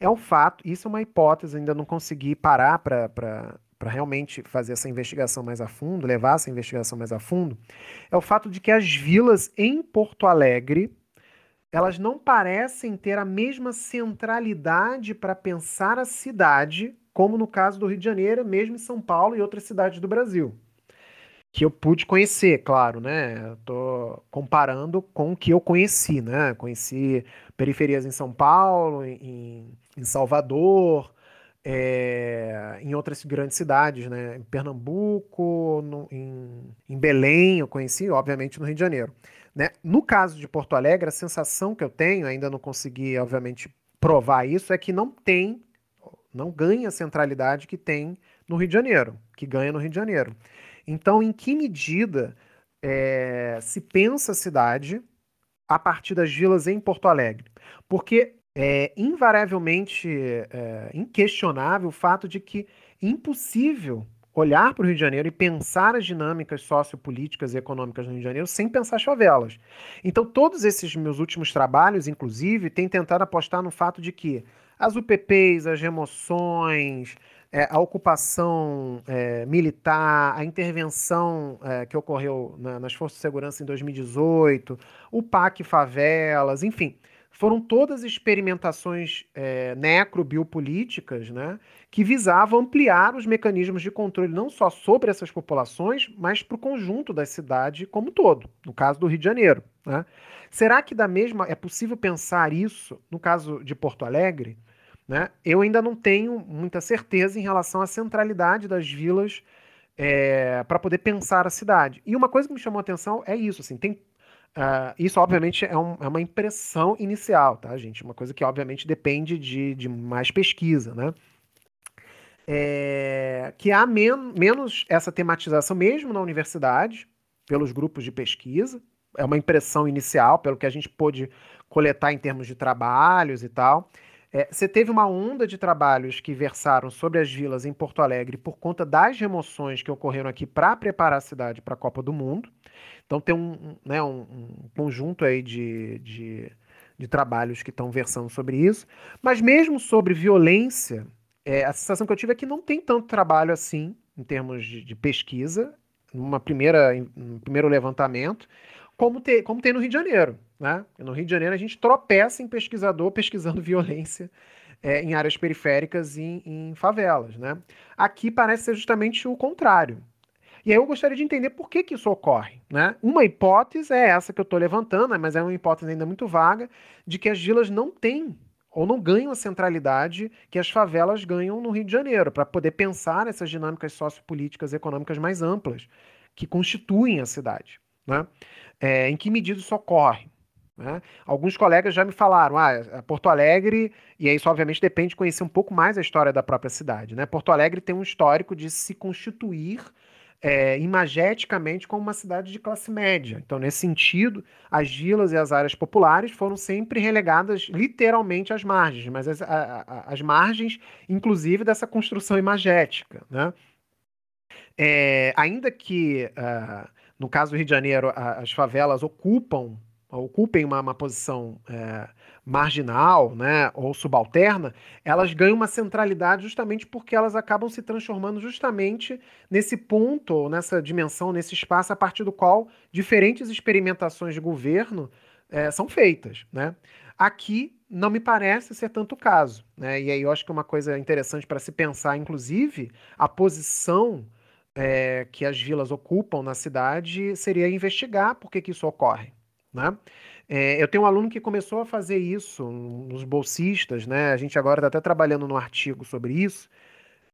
é o fato, isso é uma hipótese, ainda não consegui parar para realmente fazer essa investigação mais a fundo, levar essa investigação mais a fundo, é o fato de que as vilas em Porto Alegre, elas não parecem ter a mesma centralidade para pensar a cidade como no caso do Rio de Janeiro, mesmo em São Paulo e outras cidades do Brasil. Que eu pude conhecer, claro, né? Estou comparando com o que eu conheci, né? Conheci periferias em São Paulo, em, em Salvador, é, em outras grandes cidades, né? Em Pernambuco, no, em, em, Belém, eu conheci, obviamente, no Rio de Janeiro. Né? No caso de Porto Alegre, a sensação que eu tenho, ainda não consegui, obviamente, provar isso, é que não tem, não ganha a centralidade que tem no Rio de Janeiro, que ganha no Rio de Janeiro. Então, em que medida é, se pensa a cidade a partir das vilas em Porto Alegre? Porque é invariavelmente é, inquestionável o fato de que é impossível olhar para o Rio de Janeiro e pensar as dinâmicas sociopolíticas e econômicas do Rio de Janeiro sem pensar favelas. Então, todos esses meus últimos trabalhos, inclusive, têm tentado apostar no fato de que as UPPs, as remoções, é, a ocupação é, militar, a intervenção é, que ocorreu na, nas Forças de Segurança em 2018, o PAC Favelas, enfim, foram todas experimentações é, necrobiopolíticas né, que visavam ampliar os mecanismos de controle não só sobre essas populações, mas para o conjunto da cidade como um todo, no caso do Rio de Janeiro. Né? Será que da mesma é possível pensar isso no caso de Porto Alegre? Né? Eu ainda não tenho muita certeza em relação à centralidade das vilas é, para poder pensar a cidade. E uma coisa que me chamou a atenção é isso, assim, tem Uh, isso, obviamente, é, um, é, uma impressão inicial, tá, gente? Uma coisa que, obviamente, depende de, de mais pesquisa, né? É, que há men menos essa tematização, mesmo na universidade, pelos grupos de pesquisa. É uma impressão inicial, pelo que a gente pôde coletar em termos de trabalhos e tal. É, você teve uma onda de trabalhos que versaram sobre as vilas em Porto Alegre por conta das remoções que ocorreram aqui para preparar a cidade para a Copa do Mundo. Então tem um, né, um, um conjunto aí de, de, de trabalhos que estão versando sobre isso. Mas mesmo sobre violência, é, a sensação que eu tive é que não tem tanto trabalho assim, em termos de, de pesquisa, numa primeira, um primeiro levantamento, como, te, como tem no Rio de Janeiro. Né? No Rio de Janeiro a gente tropeça em pesquisador *laughs* pesquisando violência é, em áreas periféricas e em, em favelas. Né? Aqui parece ser justamente o contrário. E aí eu gostaria de entender por que, que isso ocorre. Né? Uma hipótese é essa que eu estou levantando, mas é uma hipótese ainda muito vaga, de que as vilas não têm ou não ganham a centralidade que as favelas ganham no Rio de Janeiro, para poder pensar essas dinâmicas sociopolíticas e econômicas mais amplas que constituem a cidade. Né? É, em que medida isso ocorre? Né? Alguns colegas já me falaram, ah, é Porto Alegre, e isso obviamente depende de conhecer um pouco mais a história da própria cidade. Né? Porto Alegre tem um histórico de se constituir é, imageticamente como uma cidade de classe média. Então, nesse sentido, as vilas e as áreas populares foram sempre relegadas literalmente às margens, mas as, a, a, as margens, inclusive, dessa construção imagética. Né? É, ainda que, uh, no caso do Rio de Janeiro, a, as favelas ocupam ocupem uma, uma posição é, marginal né, ou subalterna, elas ganham uma centralidade justamente porque elas acabam se transformando justamente nesse ponto, nessa dimensão, nesse espaço a partir do qual diferentes experimentações de governo é, são feitas. Né? Aqui não me parece ser tanto o caso. Né? E aí eu acho que uma coisa interessante para se pensar, inclusive, a posição é, que as vilas ocupam na cidade seria investigar por que, que isso ocorre. Né? É, eu tenho um aluno que começou a fazer isso nos bolsistas, né? A gente agora está até trabalhando no artigo sobre isso,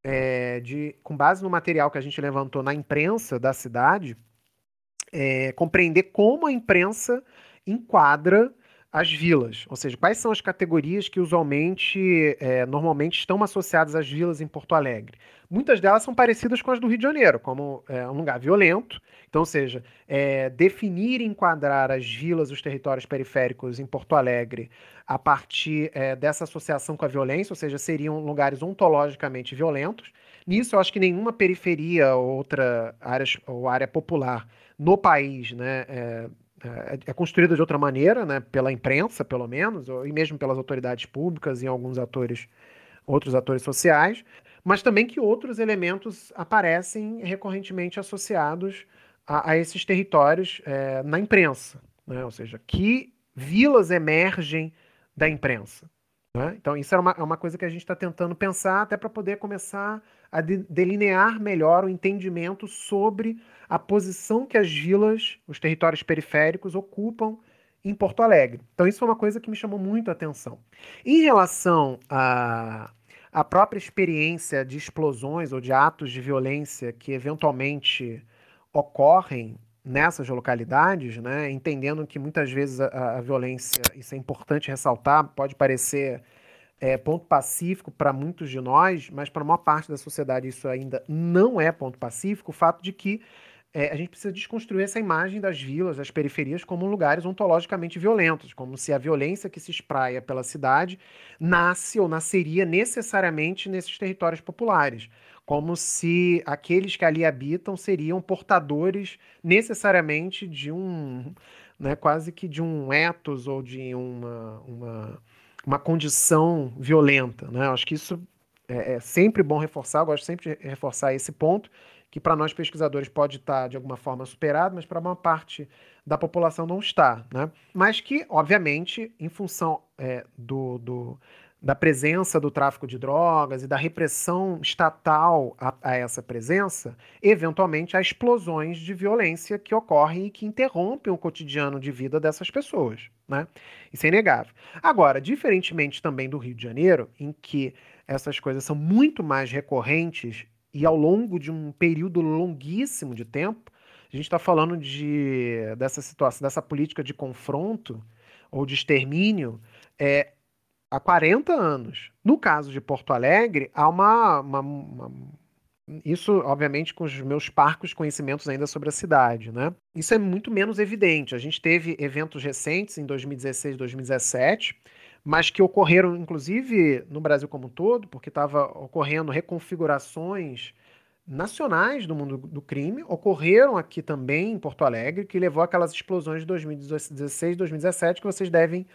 é, de, com base no material que a gente levantou na imprensa da cidade, é, compreender como a imprensa enquadra as vilas, ou seja, quais são as categorias que usualmente, é, normalmente estão associadas às vilas em Porto Alegre. Muitas delas são parecidas com as do Rio de Janeiro, como é, um lugar violento. Então, ou seja, é, definir e enquadrar as vilas, os territórios periféricos em Porto Alegre a partir é, dessa associação com a violência, ou seja, seriam lugares ontologicamente violentos. Nisso, eu acho que nenhuma periferia ou outra área, ou área popular no país né, é, é, construída de outra maneira, né, pela imprensa, pelo menos, e mesmo pelas autoridades públicas e alguns atores, outros atores sociais, mas também que outros elementos aparecem recorrentemente associados a, a esses territórios é, na imprensa, né, ou seja, que vilas emergem da imprensa. Né? Então, isso é uma, é uma coisa que a gente está tentando pensar até para poder começar a de, delinear melhor o entendimento sobre a posição que as vilas, os territórios periféricos, ocupam em Porto Alegre. Então, isso foi uma coisa que me chamou muito a atenção. Em relação a a própria experiência de explosões ou de atos de violência que eventualmente ocorrem nessas localidades, né, entendendo que muitas vezes a, a violência, isso é importante ressaltar, pode parecer é, ponto pacífico para muitos de nós, mas para a maior parte da sociedade isso ainda não é ponto pacífico, o fato de que é, a gente precisa desconstruir essa imagem das vilas, das periferias, como lugares ontologicamente violentos, como se a violência que se espraia pela cidade nasce ou nasceria necessariamente nesses territórios populares, como se aqueles que ali habitam seriam portadores necessariamente de um, né, quase que de um ethos ou de uma, uma, uma condição violenta. Né? Acho que isso é, é sempre bom reforçar, eu gosto sempre de reforçar esse ponto, que para nós pesquisadores pode estar de alguma forma superado, mas para uma parte da população não está. Né? Mas que, obviamente, em função é, do, do, da presença do tráfico de drogas e da repressão estatal a, a, essa presença, eventualmente há explosões de violência que ocorrem e que interrompem o cotidiano de vida dessas pessoas. Né? Isso é inegável. Agora, diferentemente também do Rio de Janeiro, em que essas coisas são muito mais recorrentes e ao longo de um período longuíssimo de tempo, a gente está falando de, dessa situação, dessa política de confronto ou de extermínio é, há 40 anos. No caso de Porto Alegre, há uma, uma, uma isso, obviamente, com os meus parcos conhecimentos ainda sobre a cidade, né? Isso é muito menos evidente. A gente teve eventos recentes em 2016, 2017, mas que ocorreram, inclusive, no Brasil como um todo, porque estava ocorrendo reconfigurações nacionais do mundo do crime, ocorreram aqui também em Porto Alegre, que levou aquelas explosões de 2016, 2017, que vocês devem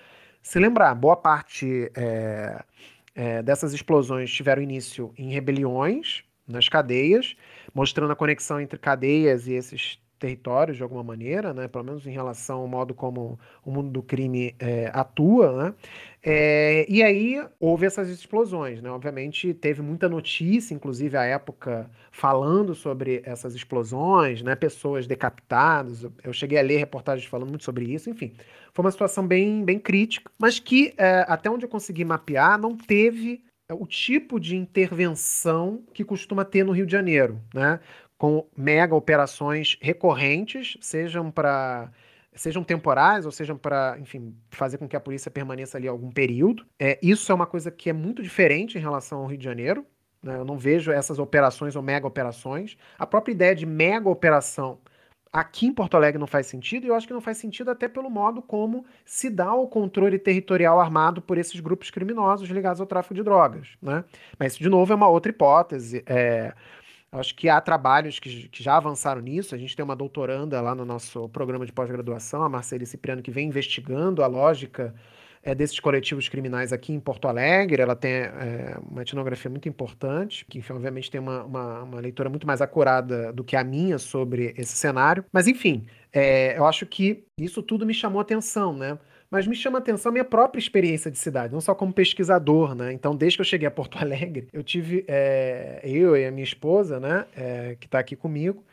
se lembrar. Boa parte é, é, dessas explosões tiveram início em rebeliões nas cadeias, mostrando a conexão entre cadeias e esses territórios de alguma maneira, né? pelo menos em relação ao modo como o mundo do crime é, atua, né? É, e aí houve essas explosões, né? Obviamente teve muita notícia, inclusive à época, falando sobre essas explosões, né? Pessoas decapitadas. Eu cheguei a ler reportagens falando muito sobre isso, enfim. Foi uma situação bem, bem crítica, mas que, é, até onde eu consegui mapear, não teve o tipo de intervenção que costuma ter no Rio de Janeiro, né? com mega operações recorrentes, sejam para sejam temporais ou sejam para, enfim, fazer com que a polícia permaneça ali algum período. É, isso é uma coisa que é muito diferente em relação ao Rio de Janeiro. Né? Eu não vejo essas operações ou mega operações. A própria ideia de mega operação aqui em Porto Alegre não faz sentido, e eu acho que não faz sentido até pelo modo como se dá o controle territorial armado por esses grupos criminosos ligados ao tráfico de drogas. Né? Mas isso, de novo, é uma outra hipótese. É, Acho que há trabalhos que, que, já avançaram nisso. A gente tem uma doutoranda lá no nosso programa de pós-graduação, a Marcele Cipriano, que vem investigando a lógica é, desses coletivos criminais aqui em Porto Alegre. Ela tem é, uma etnografia muito importante, que enfim, obviamente tem uma, uma, uma, leitura muito mais acurada do que a minha sobre esse cenário. Mas, enfim, é, eu acho que isso tudo me chamou atenção, né? Mas me chama a atenção a minha própria experiência de cidade, não só como pesquisador, né? Então, desde que eu cheguei a Porto *laughs* Alegre, eu tive, é, eu e a minha esposa, né, é, que está aqui comigo,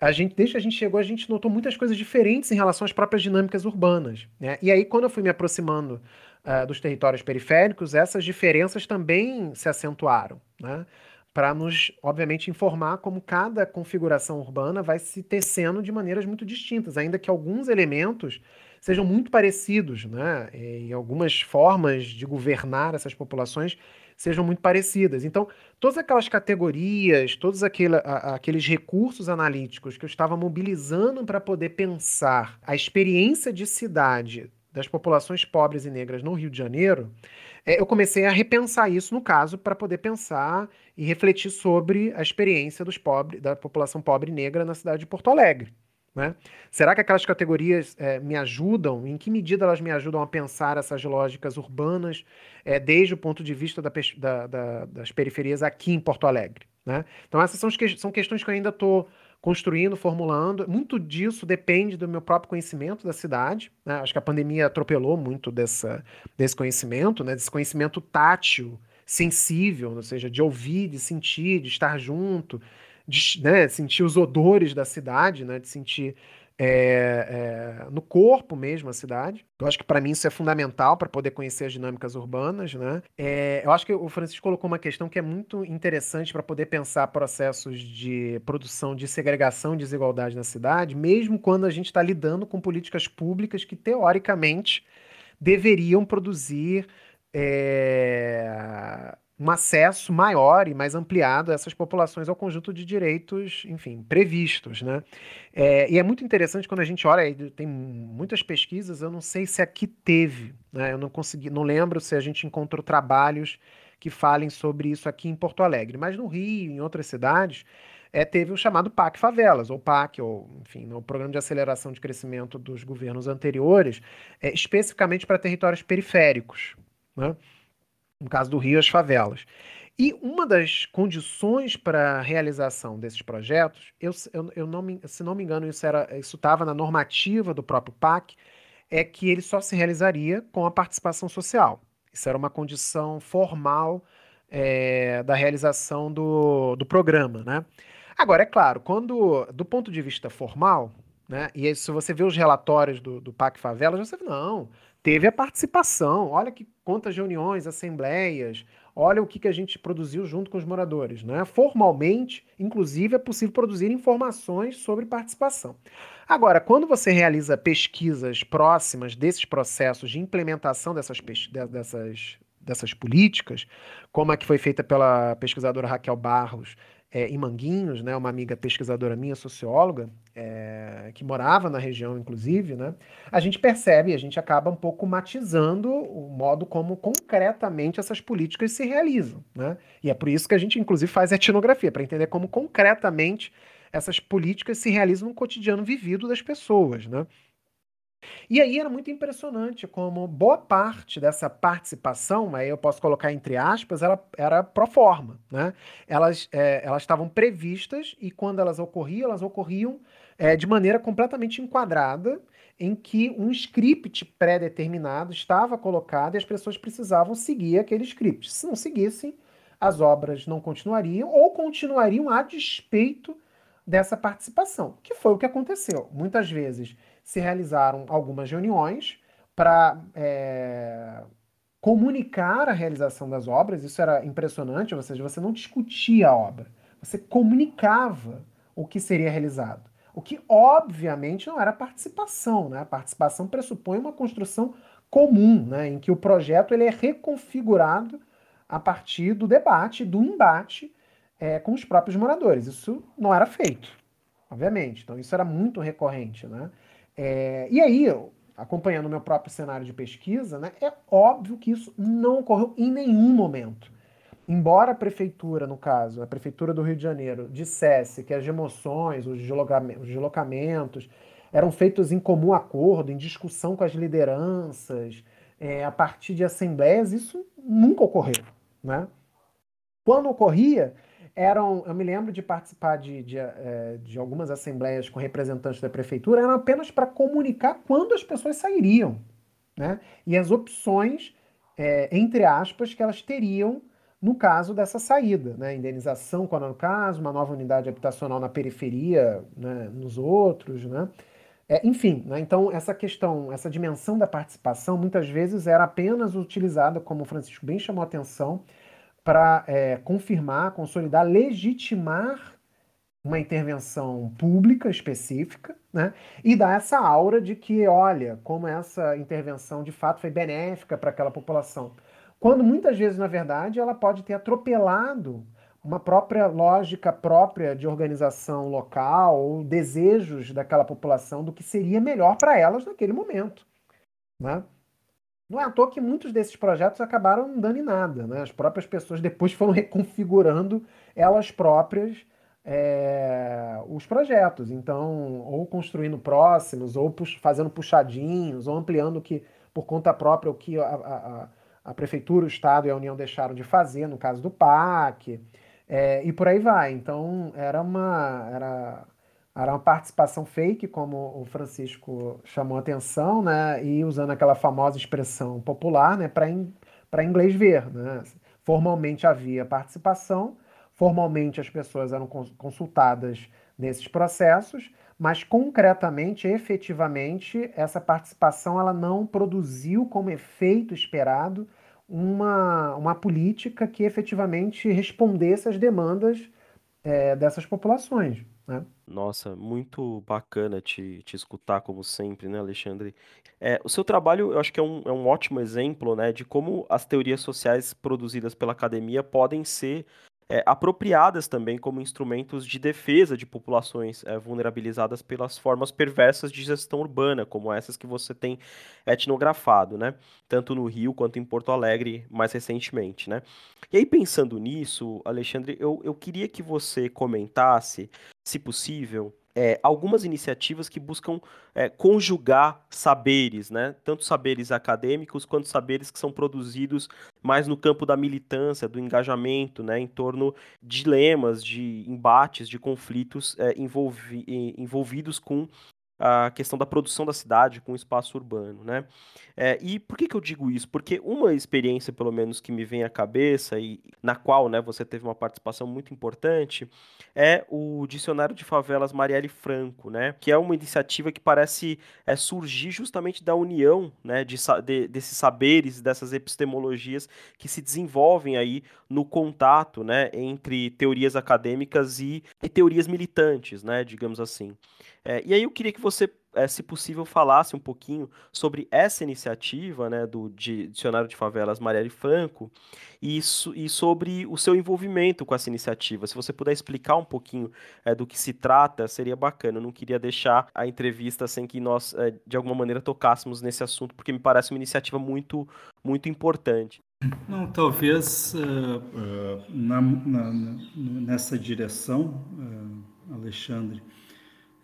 a gente, desde que a gente chegou, a gente notou muitas coisas diferentes em relação às próprias dinâmicas urbanas. Né? E aí, quando eu fui me aproximando uh, dos territórios periféricos, essas diferenças também se acentuaram, né? para nos, obviamente, informar como cada configuração urbana vai se tecendo de maneiras muito distintas, ainda que alguns elementos sejam muito parecidos, né? E algumas formas de governar essas populações sejam muito parecidas. Então, todas aquelas categorias, todos aquele, a, aqueles recursos analíticos que eu estava mobilizando para poder pensar a experiência de cidade das populações pobres e negras no Rio de Janeiro, é, eu comecei a repensar isso no caso para poder pensar e refletir sobre a experiência dos pobres, da população pobre e negra na cidade de Porto Alegre. Né? Será que aquelas categorias é, me ajudam? Em que medida elas me ajudam a pensar essas lógicas urbanas é, desde o ponto de vista da, da, da, das periferias aqui em Porto Alegre? Né? Então, essas são, que, são questões que eu ainda estou construindo, formulando. Muito disso depende do meu próprio conhecimento da cidade. Né? Acho que a pandemia atropelou muito dessa, desse conhecimento, né? desse conhecimento tátil, sensível, ou seja, de ouvir, de sentir, de estar junto, de né? sentir os odores da cidade, né? de sentir é, é, no corpo mesmo a cidade. Eu acho que para mim isso é fundamental para poder conhecer as dinâmicas urbanas, né? É, eu acho que o Francisco colocou uma questão que é muito interessante para poder pensar processos de produção de segregação e desigualdade na cidade, mesmo quando a gente está lidando com políticas públicas que teoricamente deveriam produzir é, um acesso maior e mais ampliado a essas populações ao conjunto de direitos, enfim, previstos, né? É, e é muito interessante quando a gente olha, tem muitas pesquisas, eu não sei se aqui teve, né? Eu não consegui, não lembro se a gente encontrou trabalhos que falem sobre isso aqui em Porto Alegre, mas no Rio, em outras cidades, é, teve o chamado PAC Favelas, ou PAC, ou enfim, no Programa de Aceleração de Crescimento dos governos anteriores, é, especificamente para territórios periféricos, né? No caso do Rio, as favelas. E uma das condições para a realização desses projetos, eu, eu, eu não me, se não me engano, isso estava na normativa do próprio PAC, é que ele só se realizaria com a participação social. Isso era uma condição formal é, da realização do, do programa. Né? Agora, é claro, quando, do ponto de vista formal, né, e aí, se você vê os relatórios do, do PAC Favelas, você vê, não, teve a participação. Olha que quantas reuniões, assembleias, olha o que, que a gente produziu junto com os moradores. Né? Formalmente, inclusive, é possível produzir informações sobre participação. Agora, quando você realiza pesquisas próximas desses processos de implementação dessas, dessas, dessas políticas, como a que foi feita pela pesquisadora Raquel Barros é, em Manguinhos, né, uma amiga pesquisadora minha, socióloga, é, que morava na região, inclusive, né, a gente percebe, a gente acaba um pouco matizando o modo como concretamente essas políticas se realizam. Né? E é por isso que a gente, inclusive, faz etnografia, para entender como concretamente essas políticas se realizam no cotidiano vivido das pessoas. Né? E aí era muito impressionante como boa parte dessa participação, aí eu posso colocar entre aspas, ela era pro forma, né? Elas é, elas estavam previstas e quando elas ocorriam, elas ocorriam é, de maneira completamente enquadrada, em que um script pré-determinado estava colocado e as pessoas precisavam seguir aquele script. Se não seguissem, as obras não continuariam ou continuariam a despeito dessa participação, que foi o que aconteceu. Muitas vezes se realizaram algumas reuniões para é, comunicar a realização das obras. Isso era impressionante, ou seja, você não discutia a obra, você comunicava o que seria realizado. O que, obviamente, não era participação. Né? A participação pressupõe uma construção comum, né? em que o projeto ele é reconfigurado a partir do debate, do embate é, com os próprios moradores. Isso não era feito, obviamente. Então, isso era muito recorrente. Né? É, e aí, acompanhando o meu próprio cenário de pesquisa, né, é óbvio que isso não ocorreu em nenhum momento. Embora a prefeitura, no caso, a prefeitura do Rio de Janeiro, dissesse que as emoções, os deslocamentos eram feitos em comum acordo, em discussão com as lideranças, é, a partir de assembleias, isso nunca ocorreu. Né? Quando ocorria, eram, eu me lembro de participar de, de, é, de algumas assembleias com representantes da prefeitura, eram apenas para comunicar quando as pessoas sairiam, né? E as opções, é, entre aspas, que elas teriam no caso dessa saída, né? Indenização, quando é no caso, uma nova unidade habitacional na periferia, né? nos outros, né? É, enfim, né? então essa questão, essa dimensão da participação, muitas vezes era apenas utilizada, como o Francisco bem chamou a atenção, para é, confirmar, consolidar, legitimar uma intervenção pública específica, né? E dar essa aura de que, olha, como essa intervenção de fato foi benéfica para aquela população. Quando muitas vezes, na verdade, ela pode ter atropelado uma própria lógica própria de organização local ou desejos daquela população do que seria melhor para elas naquele momento. Né? Não é à toa que muitos desses projetos acabaram dando em nada. Né? As próprias pessoas depois foram reconfigurando elas próprias é, os projetos. Então, ou construindo próximos, ou pux fazendo puxadinhos, ou ampliando que, por conta própria o que a, a, a, Prefeitura, o Estado e a União deixaram de fazer, no caso do PAC, é, e por aí vai. Então, era uma. Era, Era uma participação fake, como o Francisco chamou a atenção, né? E usando aquela famosa expressão popular, né? Para in, inglês ver, né? Formalmente havia participação, formalmente as pessoas eram consultadas nesses processos, mas concretamente, efetivamente, essa participação ela não produziu como efeito esperado uma, uma política que efetivamente respondesse às demandas é, dessas populações. Né? Nossa, muito bacana te, te escutar, como sempre, né, Alexandre? É, o seu trabalho, eu acho que é um, é um ótimo exemplo né, de como as teorias sociais produzidas pela academia podem ser é, apropriadas também como instrumentos de defesa de populações é, vulnerabilizadas pelas formas perversas de gestão urbana, como essas que você tem etnografado, né? Tanto no Rio quanto em Porto Alegre mais recentemente, né? E aí, pensando nisso, Alexandre, eu, eu queria que você comentasse, se possível, é, algumas iniciativas que buscam é, conjugar saberes, né? tanto saberes acadêmicos quanto saberes que são produzidos mais no campo da militância, do engajamento, né? em torno de dilemas, de embates, de conflitos é, envolvi envolvidos com a questão da produção da cidade com o espaço urbano, né? É, e por que, que eu digo isso? Porque uma experiência, pelo menos, que me vem à cabeça e na qual, né, você teve uma participação muito importante, é o Dicionário de Favelas Marielle Franco, né? Que é uma iniciativa que parece é, surgir justamente da união, né, de, de, desses saberes, dessas epistemologias que se desenvolvem aí no contato, né, entre teorias acadêmicas e, e teorias militantes, né, digamos assim. É, e aí eu queria que você, é, se possível, falasse um pouquinho sobre essa iniciativa né, do Dicionário de Favelas Marielle Franco e, e sobre o seu envolvimento com essa iniciativa. Se você puder explicar um pouquinho é, do que se trata, seria bacana. Eu não queria deixar a entrevista sem que nós, é, de alguma maneira, tocássemos nesse assunto, porque me parece uma iniciativa muito, muito importante. Não, talvez uh, uh, na, na, nessa direção, uh, Alexandre,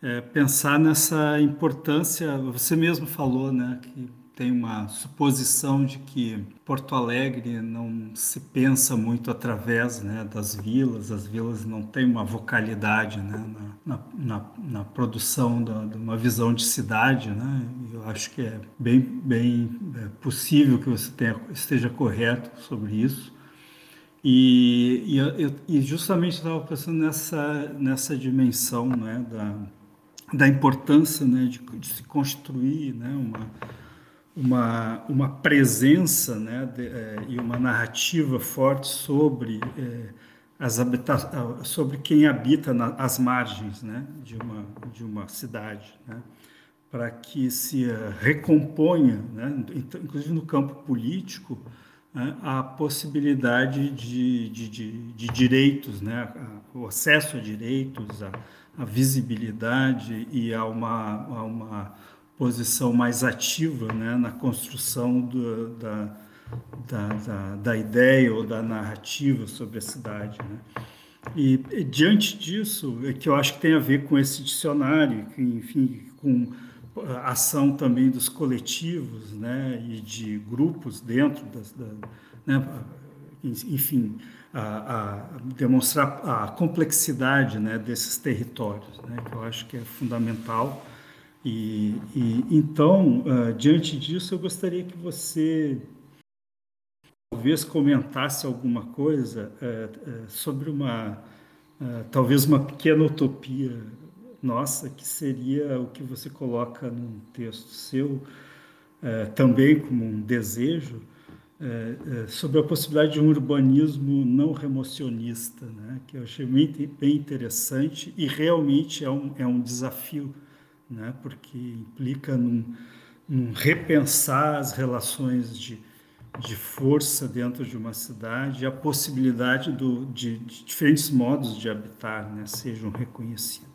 é, pensar nessa importância. Você mesmo falou, né, que tem uma suposição de que Porto Alegre não se pensa muito através né, das vilas, as vilas não têm uma vocalidade né, na, na, na produção da, de uma visão de cidade. Né? Eu acho que é bem, bem é possível que você tenha, esteja correto sobre isso. E, e, e justamente estava pensando nessa, nessa dimensão né, da, da importância né, de, de, se construir né, uma, uma, uma presença né, de, é, e uma narrativa forte sobre, é, as habita sobre quem habita na, as margens né, de, uma, de uma cidade, né, para que se uh, recomponha, né, inclusive no campo político, né, a possibilidade de, de, de, de direitos, né, o acesso a direitos, a, a visibilidade e a uma, a uma posição mais ativa né, na construção do, da, da, da, da, ideia ou da narrativa sobre a cidade. Né? E, e, diante disso, é que eu acho que tem a ver com esse dicionário, que, enfim, com a ação também dos coletivos né, e de grupos dentro das, da, né, enfim, a, a, demonstrar a complexidade né, desses territórios, né, que eu acho que é fundamental. E, e então, uh, diante disso, eu gostaria que você talvez comentasse alguma coisa uh, uh, sobre uma, talvez uma pequena utopia nossa, que seria o que você coloca num texto seu, também como um desejo, é, é, sobre a possibilidade de um urbanismo não remocionista, né, que eu achei bem, interessante e realmente é um, é um desafio, né, porque implica num, num repensar as relações de, de força dentro de uma cidade e a possibilidade do, de, de diferentes modos de habitar né, sejam reconhecidos.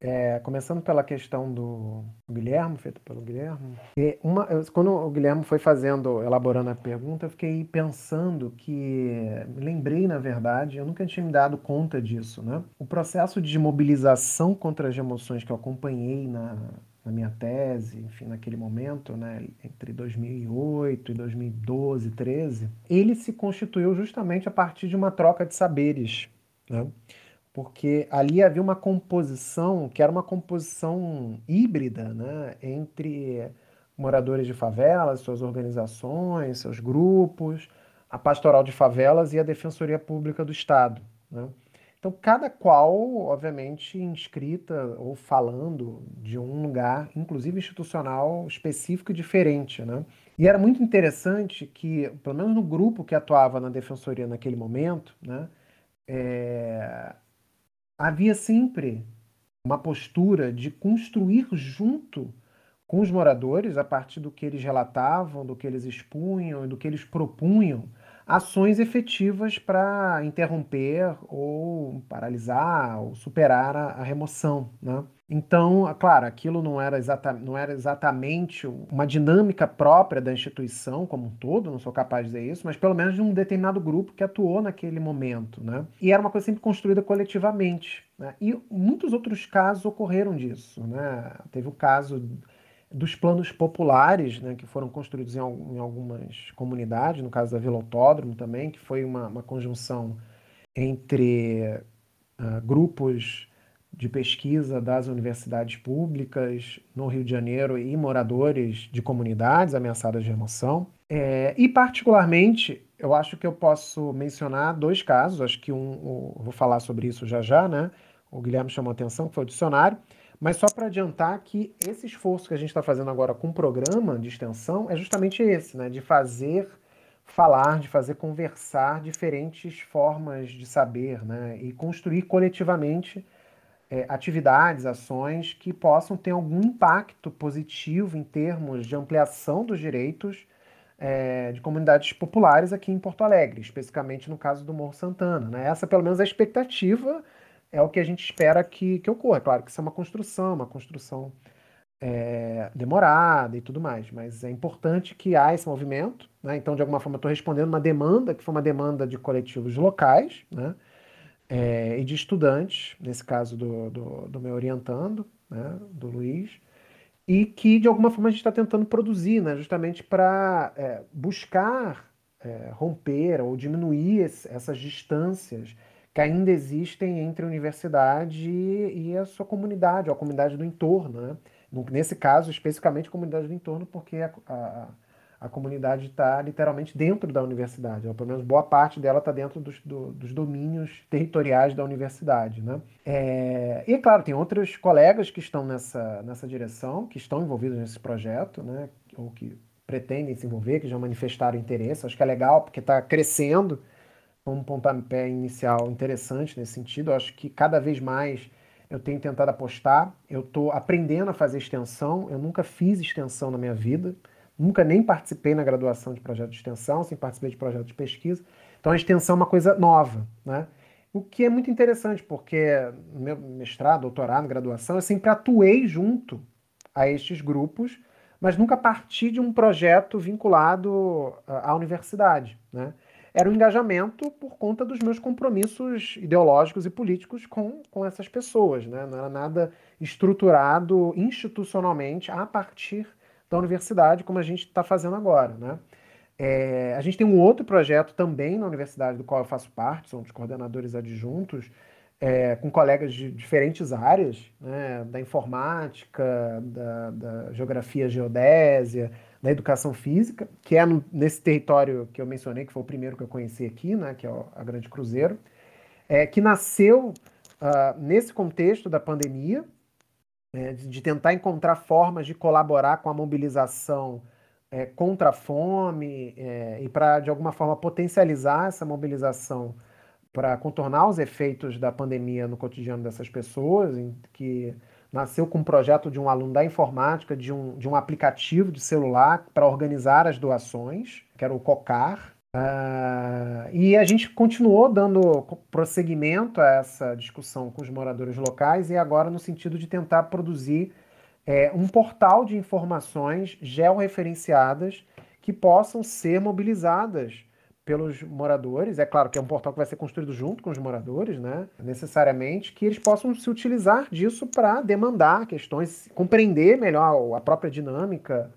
É, começando pela questão do Guilherme, feito pelo Guilherme. Uma, quando o Guilherme foi fazendo, elaborando a pergunta, eu fiquei pensando que, lembrei na verdade, eu nunca tinha me dado conta disso, né? O processo de mobilização contra as emoções que eu acompanhei na, na minha tese, enfim, naquele momento, né, entre 2008 e 2012, 13, ele se constituiu justamente a partir de uma troca de saberes, né? Porque ali havia uma composição que era uma composição híbrida né, entre moradores de favelas, suas organizações, seus grupos, a pastoral de favelas e a Defensoria Pública do Estado. Né? Então, cada qual, obviamente, inscrita ou falando de um lugar, inclusive institucional, específico e diferente. Né? E era muito interessante que, pelo menos no grupo que atuava na defensoria naquele momento, né, é, havia sempre uma postura de construir junto com os moradores, a partir do que eles relatavam, do que eles expunham e do que eles propunham, ações efetivas para interromper ou paralisar ou superar a, a remoção. Né? Então, claro, aquilo não era, exata, não era exatamente uma dinâmica própria da instituição como um todo, não sou capaz de dizer isso, mas pelo menos de um determinado grupo que atuou naquele momento. Né? E era uma coisa sempre construída coletivamente. Né? E muitos outros casos ocorreram disso. Né? Teve o caso dos planos populares, né, que foram construídos em, em, algumas comunidades, no caso da Vila Autódromo também, que foi uma, uma conjunção entre uh, grupos de pesquisa das universidades públicas no Rio de Janeiro e moradores de comunidades ameaçadas de remoção. É, e, particularmente, eu acho que eu posso mencionar dois casos, acho que um, um vou falar sobre isso já já, né? O Guilherme chamou atenção, que foi o dicionário, mas só para adiantar que esse esforço que a gente está fazendo agora com o programa de extensão é justamente esse, né? De fazer falar, de fazer conversar diferentes formas de saber, né? E construir coletivamente é, atividades, ações que possam ter algum impacto positivo em termos de ampliação dos direitos é, de comunidades populares aqui em Porto Alegre, especificamente no caso do Morro Santana. Né? Essa, pelo menos, é a expectativa é o que a gente espera que, que ocorra. Claro que isso é uma construção, uma construção é, demorada e tudo mais, mas é importante que há esse movimento. Né? Então, de alguma forma, estou respondendo uma demanda que foi uma demanda de coletivos locais né? É, e de estudantes, nesse caso do, do, do meu orientando, né? do Luiz, e que, de alguma forma, a gente está tentando produzir, né? justamente para é, buscar é, romper ou diminuir esse, essas distâncias que ainda existem entre a universidade e a sua comunidade, ou a comunidade do entorno. Né? Nesse caso, especificamente a comunidade do entorno, porque a, a, a comunidade está literalmente dentro da universidade, ou pelo menos boa parte dela está dentro dos, do, dos, domínios territoriais da universidade. Né? É, e, claro, tem outros colegas que estão nessa, nessa direção, que estão envolvidos nesse projeto, né? ou que pretendem se envolver, que já manifestaram interesse. Acho que é legal, porque está crescendo um pontapé inicial interessante nesse sentido. Eu acho que cada vez mais eu tenho tentado apostar. Eu estou aprendendo a fazer extensão. Eu nunca fiz extensão na minha vida. Nunca nem participei na graduação de projeto de extensão, sem participei de projeto de pesquisa. Então a extensão é uma coisa nova, né? O que é muito interessante, porque no meu mestrado, doutorado, graduação, eu sempre atuei junto a estes grupos, mas nunca parti de um projeto vinculado à universidade, né? Era o engajamento por conta dos meus compromissos ideológicos e políticos com, com essas pessoas. Né? Não era nada estruturado institucionalmente a partir da universidade, como a gente está fazendo agora. Né? É, a gente tem um outro projeto também na universidade, do qual eu faço parte, são os coordenadores adjuntos, é, com colegas de diferentes áreas, né? da informática, da, da geografia geodésia, da educação física, que é no, nesse território que eu mencionei, que foi o primeiro que eu conheci aqui, né, que é a Grande Cruzeiro, é, que nasceu uh, nesse contexto da pandemia, é, de, de, tentar encontrar formas de colaborar com a mobilização é, contra a fome é, e para, de alguma forma, potencializar essa mobilização para contornar os efeitos da pandemia no cotidiano dessas pessoas, que nasceu com um projeto de um aluno da informática, de um, de um aplicativo de celular para organizar as doações, que era o COCAR. Uh, e a gente continuou dando prosseguimento a essa discussão com os moradores locais e agora no sentido de tentar produzir é, um portal de informações georreferenciadas que possam ser mobilizadas pelos moradores. É claro que é um portal que vai ser construído junto com os moradores, né? Necessariamente, que eles possam se utilizar disso para demandar questões, compreender melhor a própria dinâmica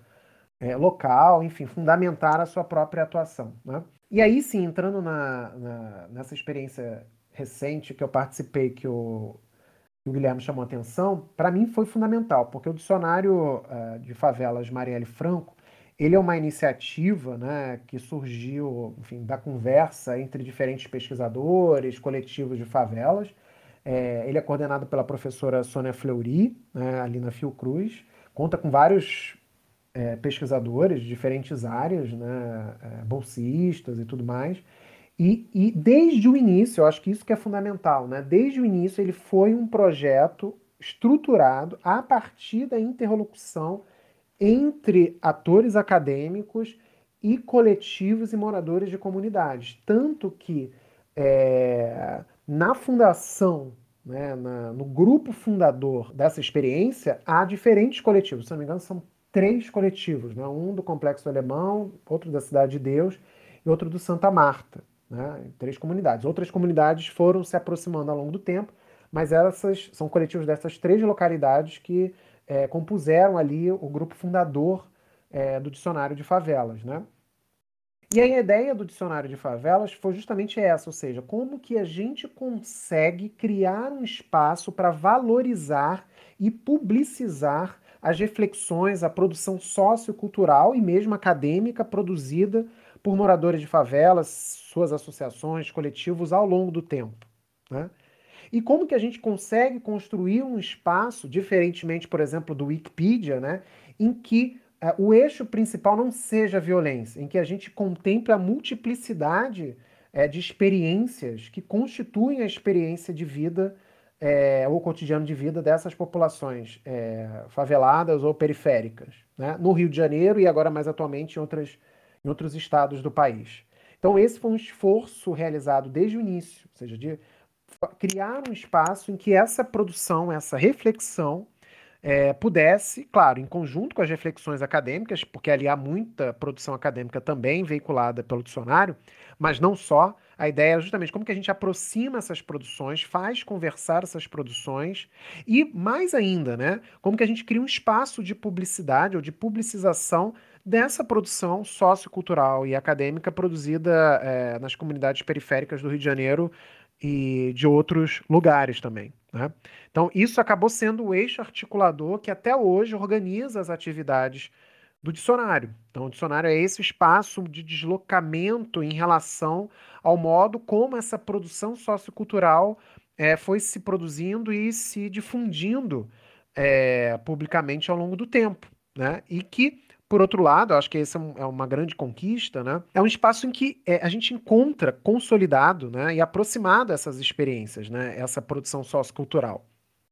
é, local, enfim, fundamentar a sua própria atuação. Né? E aí sim, entrando na, na, nessa experiência recente que eu participei, que o, que o Guilherme chamou atenção, para mim foi fundamental, porque o dicionário uh, de favelas Marielle Franco, ele é uma iniciativa né, que surgiu enfim, da conversa entre diferentes pesquisadores, coletivos de favelas. É, ele é coordenado pela professora Sônia Fleury, né, ali na Fiocruz. Conta com vários é, pesquisadores de diferentes áreas, né, é, bolsistas e tudo mais. E, e, desde o início, eu acho que isso que é fundamental, né? Desde o início ele foi um projeto estruturado a partir da interlocução entre atores acadêmicos e coletivos e moradores de comunidades. Tanto que é, na fundação, né, na, no grupo fundador dessa experiência, há diferentes coletivos. Se não me engano, são três coletivos: né? um do Complexo Alemão, outro da Cidade de Deus e outro do Santa Marta. Né? Três comunidades. Outras comunidades foram se aproximando ao longo do tempo, mas essas são coletivos dessas três localidades que é, compuseram ali o grupo fundador é, do dicionário de favelas, né? E a ideia do dicionário de favelas foi justamente essa, ou seja, como que a gente consegue criar um espaço para valorizar e publicizar as reflexões, a produção sociocultural e mesmo acadêmica produzida por moradores de favelas, suas associações, coletivos ao longo do tempo. Né? E como que a gente consegue construir um espaço, diferentemente, por exemplo, do Wikipedia, né, em que uh, o eixo principal não seja a violência, em que a gente contemple a multiplicidade uh, de experiências que constituem a experiência de vida é, ou cotidiano de vida dessas populações é, faveladas ou periféricas, né? no Rio de Janeiro e agora mais atualmente em, outras, em outros estados do país. Então, esse foi um esforço realizado desde o início, ou seja, de criar um espaço em que essa produção, essa reflexão é, pudesse, claro, em conjunto com as reflexões acadêmicas, porque ali há muita produção acadêmica também veiculada pelo dicionário, mas não só. A ideia é justamente como que a gente aproxima essas produções, faz conversar essas produções e, mais ainda, né, como que a gente cria um espaço de publicidade ou de publicização dessa produção sociocultural e acadêmica produzida é, nas comunidades periféricas do Rio de Janeiro e de outros lugares também. Né? Então, isso acabou sendo o eixo articulador que até hoje organiza as atividades do dicionário. Então, o dicionário é esse espaço de deslocamento em relação ao modo como essa produção sociocultural é, foi se produzindo e se difundindo é, publicamente ao longo do tempo. Né? E que por outro lado, acho que essa é, é uma grande conquista, né? É um espaço em que é, a gente encontra consolidado né, e aproximado essas experiências, né? Essa produção sociocultural,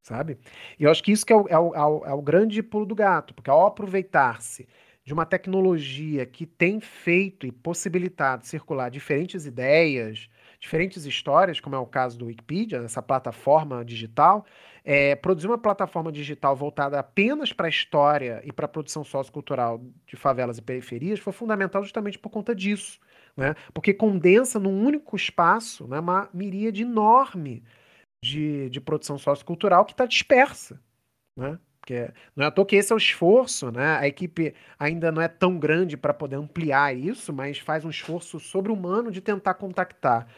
sabe? E eu acho que isso que é é o, é o, é o grande pulo do gato, porque ao aproveitar-se de uma tecnologia que tem feito e possibilitado circular diferentes ideias, diferentes histórias, como é o caso do Wikipedia, essa plataforma digital, é, produzir uma plataforma digital voltada apenas para a história e para a produção sociocultural de favelas e periferias foi fundamental justamente por conta disso. Né? Porque condensa num único espaço né, uma miríade enorme de, de produção sociocultural que está dispersa. Né? Porque não é à toa que esse é o esforço, né? A equipe ainda não é tão grande para poder ampliar isso, mas faz um esforço sobre-humano de tentar contactar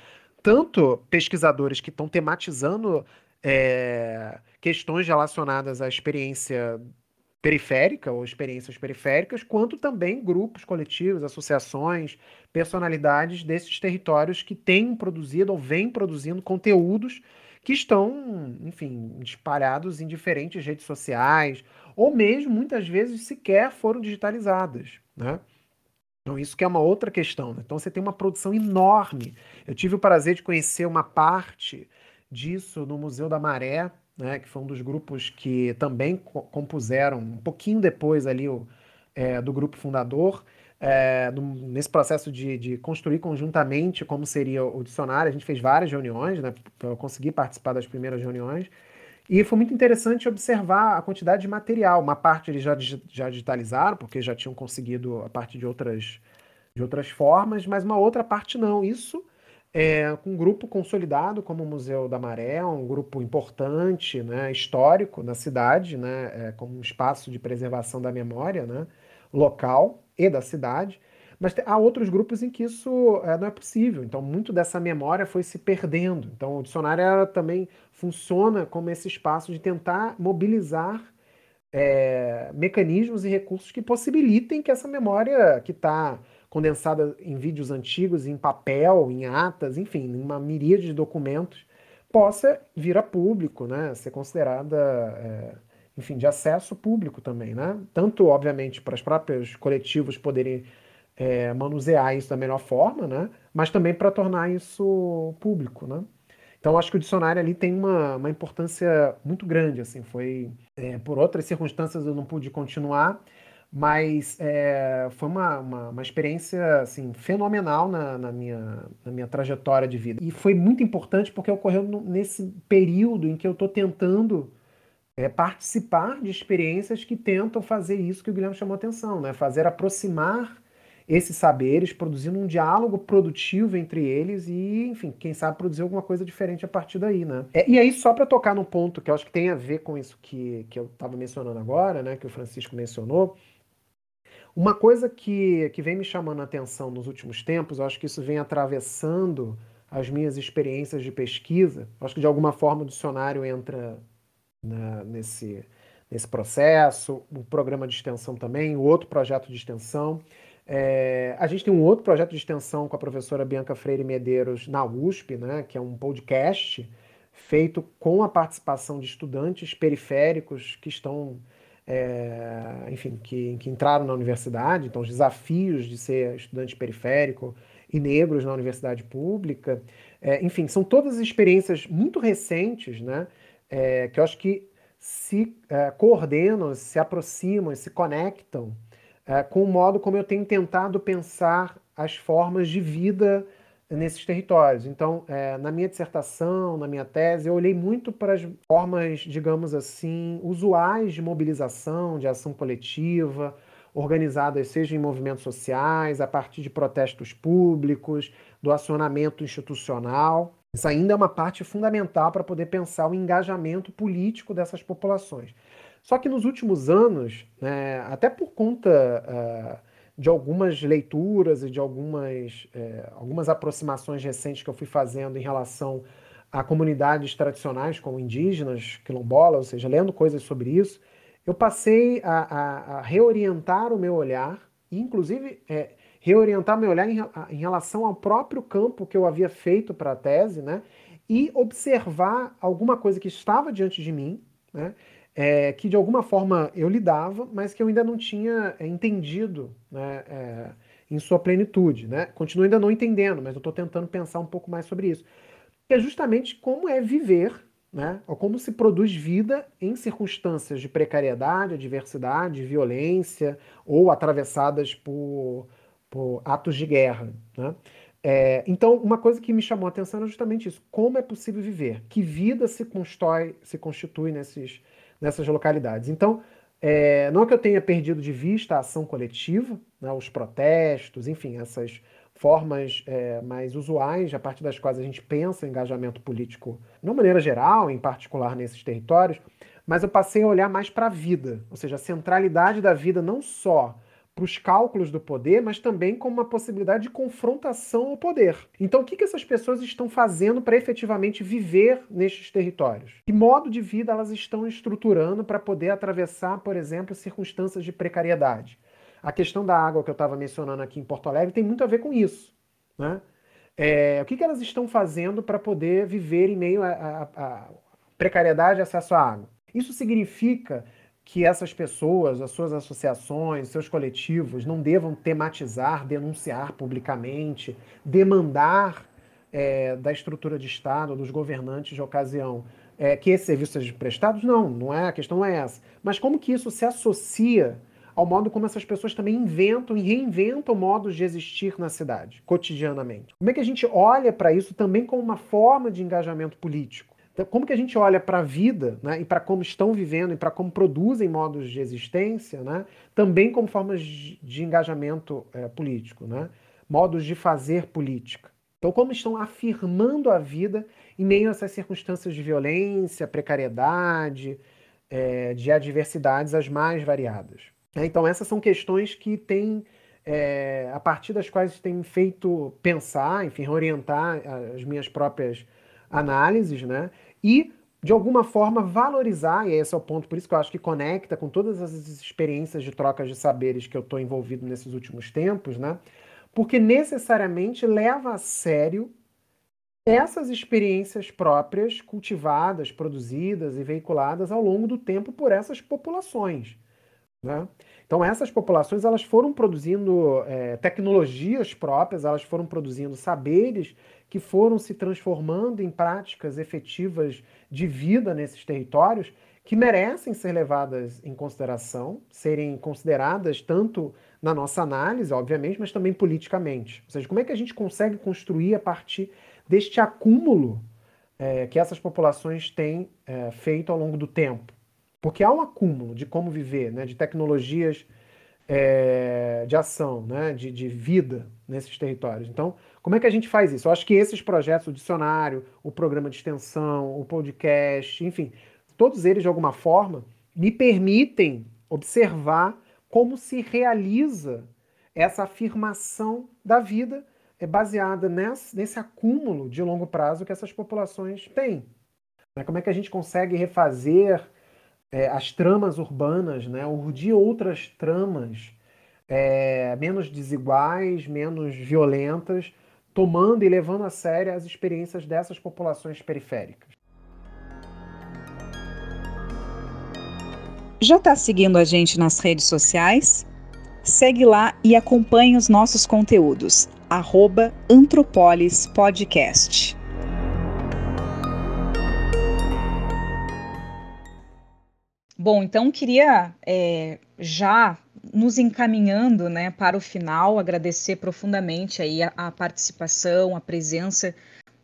tanto pesquisadores que estão tematizando é, questões relacionadas à experiência periférica ou experiências periféricas, quanto também grupos coletivos, associações, personalidades desses territórios que têm produzido ou vêm produzindo conteúdos que estão, enfim, espalhados em diferentes redes sociais, ou mesmo muitas vezes sequer foram digitalizadas, né? Então, isso que é uma outra questão. Né? Então, você tem uma produção enorme. Eu tive o prazer de conhecer uma parte disso no Museu da Maré, né, que foi um dos grupos que também co compuseram, um pouquinho depois ali o, é, do grupo fundador, é, nesse processo de, de, construir conjuntamente como seria o dicionário. A gente fez várias reuniões, né, eu consegui participar das primeiras reuniões, e foi muito interessante observar a quantidade de material. Uma parte eles já, já digitalizaram, porque já tinham conseguido a partir de outras, de outras formas, mas uma outra parte não. Isso é, um grupo consolidado como o Museu da Maré, um grupo importante, né, histórico na cidade, né, é, como um espaço de preservação da memória né, local e da cidade, Mas há outros grupos em que isso é, não é possível. Então, muito dessa memória foi se perdendo. Então, o dicionário também funciona como esse espaço de tentar mobilizar é, mecanismos e recursos que possibilitem que essa memória que está condensada em vídeos antigos, em papel, em atas, enfim, em uma miríade de documentos, possa vir a público, né? Ser considerada, é, enfim, de acesso público também, né? Tanto, obviamente, para os próprios coletivos poderem é, manusear isso da melhor forma, né? Mas também para tornar isso público, né? Então, acho que o dicionário ali tem uma, uma importância muito grande, assim, foi... É, por outras circunstâncias eu não pude continuar, mas é, foi uma, uma, uma, experiência assim, fenomenal na, na, minha, na minha trajetória de vida. E foi muito importante porque ocorreu no, nesse período em que eu estou tentando é, participar de experiências que tentam fazer isso que o Guilherme chamou atenção, né? fazer aproximar esses saberes, produzindo um diálogo produtivo entre eles e, enfim, quem sabe produzir alguma coisa diferente a partir daí, né? É, e aí, só para tocar no ponto que eu acho que tem a ver com isso que, que eu estava mencionando agora, né, que o Francisco mencionou, uma coisa que, que vem me chamando a atenção nos últimos tempos, eu acho que isso vem atravessando as minhas experiências de pesquisa, eu acho que de alguma forma o dicionário entra na, nesse, nesse processo, o programa de extensão também, o outro projeto de extensão. É, a gente tem um outro projeto de extensão com a professora Bianca Freire Medeiros na USP, né, que é um podcast feito com a participação de estudantes periféricos que estão é, enfim, que, que entraram na universidade, então os desafios de ser estudante periférico e negros na universidade pública, é, enfim, são todas experiências muito recentes, né, é, que eu acho que se é, coordenam, se aproximam, se conectam é, com o modo como eu tenho tentado pensar as formas de vida nesses territórios. Então, é, na minha dissertação, na minha tese, eu olhei muito para as formas, digamos assim, usuais de mobilização, de ação coletiva, organizadas seja em movimentos sociais, a partir de protestos públicos, do acionamento institucional. Isso ainda é uma parte fundamental para poder pensar o engajamento político dessas populações. Só que nos últimos anos, né, até por conta uh, de algumas leituras e de algumas, é, algumas aproximações recentes que eu fui fazendo em relação a comunidades tradicionais, como indígenas, quilombolas, ou seja, lendo coisas sobre isso, eu passei a, a, a reorientar o meu olhar, inclusive é, reorientar meu olhar em, em, relação ao próprio campo que eu havia feito para a tese, né? E observar alguma coisa que estava diante de mim, né? É, que de alguma forma eu lidava, mas que eu ainda não tinha é, entendido né, é, em sua plenitude. Né? Continuo ainda não entendendo, mas eu estou tentando pensar um pouco mais sobre isso. Que é justamente como é viver, né, ou como se produz vida em circunstâncias de precariedade, adversidade, violência, ou atravessadas por, por atos de guerra. Né? É, então, uma coisa que me chamou a atenção é justamente isso: como é possível viver? Que vida se constrói, se constitui nesses, nessas localidades. Então, é, não que eu tenha perdido de vista a ação coletiva, né, os protestos, enfim, essas formas é, mais usuais a partir das quais a gente pensa engajamento político, de uma maneira geral, em particular nesses territórios, mas eu passei a olhar mais para a vida, ou seja, a centralidade da vida não só para os cálculos do poder, mas também como uma possibilidade de confrontação ao poder. Então, o que, que essas pessoas estão fazendo para efetivamente viver nestes territórios? Que modo de vida elas estão estruturando para poder atravessar, por exemplo, circunstâncias de precariedade? A questão da água que eu estava mencionando aqui em Porto Alegre tem muito a ver com isso. Né? É, o que, que elas estão fazendo para poder viver em meio à precariedade e acesso à água? Isso significa que essas pessoas, as suas associações, seus coletivos não devam tematizar, denunciar publicamente, demandar é, da estrutura de Estado, dos governantes de ocasião, é, que esses serviços sejam prestados? Não, não é, a questão não é essa. Mas como que isso se associa ao modo como essas pessoas também inventam e reinventam modos de existir na cidade, cotidianamente? Como é que a gente olha para isso também como uma forma de engajamento político? Então, como que a gente olha para a vida né, e para como estão vivendo e para como produzem modos de existência, né, também como formas de engajamento é, político, né, modos de fazer política. Então, como estão afirmando a vida em meio a essas circunstâncias de violência, precariedade, é, de adversidades as mais variadas. Então, essas são questões que têm é, a partir das quais tem feito pensar, enfim, orientar as minhas próprias análises, né? E de alguma forma valorizar, e esse é o ponto, por isso que eu acho que conecta com todas as experiências de trocas de saberes que eu estou envolvido nesses últimos tempos, né? Porque necessariamente leva a sério essas experiências próprias, cultivadas, produzidas e veiculadas ao longo do tempo por essas populações. Né? Então essas populações elas foram produzindo é, tecnologias próprias, elas foram produzindo saberes que foram se transformando em práticas efetivas de vida nesses territórios que merecem ser levadas em consideração, serem consideradas tanto na nossa análise, obviamente, mas também politicamente. Ou seja, como é que a gente consegue construir a partir deste acúmulo é, que essas populações têm é, feito ao longo do tempo? Porque há um acúmulo de como viver, né, de tecnologias é, de ação, né, de, de vida nesses territórios. Então, como é que a gente faz isso? Eu acho que esses projetos, o dicionário, o programa de extensão, o podcast, enfim, todos eles, de alguma forma, me permitem observar como se realiza essa afirmação da vida é baseada nesse, nesse acúmulo de longo prazo que essas populações têm. Né? Como é que a gente consegue refazer é, as tramas urbanas, né? urdir outras tramas é, menos desiguais, menos violentas, tomando e levando a sério as experiências dessas populações periféricas. Já está seguindo a gente nas redes sociais? Segue lá e acompanhe os nossos conteúdos. Arroba Antropolis Podcast. Bom, então queria é, já nos encaminhando né, para o final, agradecer profundamente aí a, a participação, a presença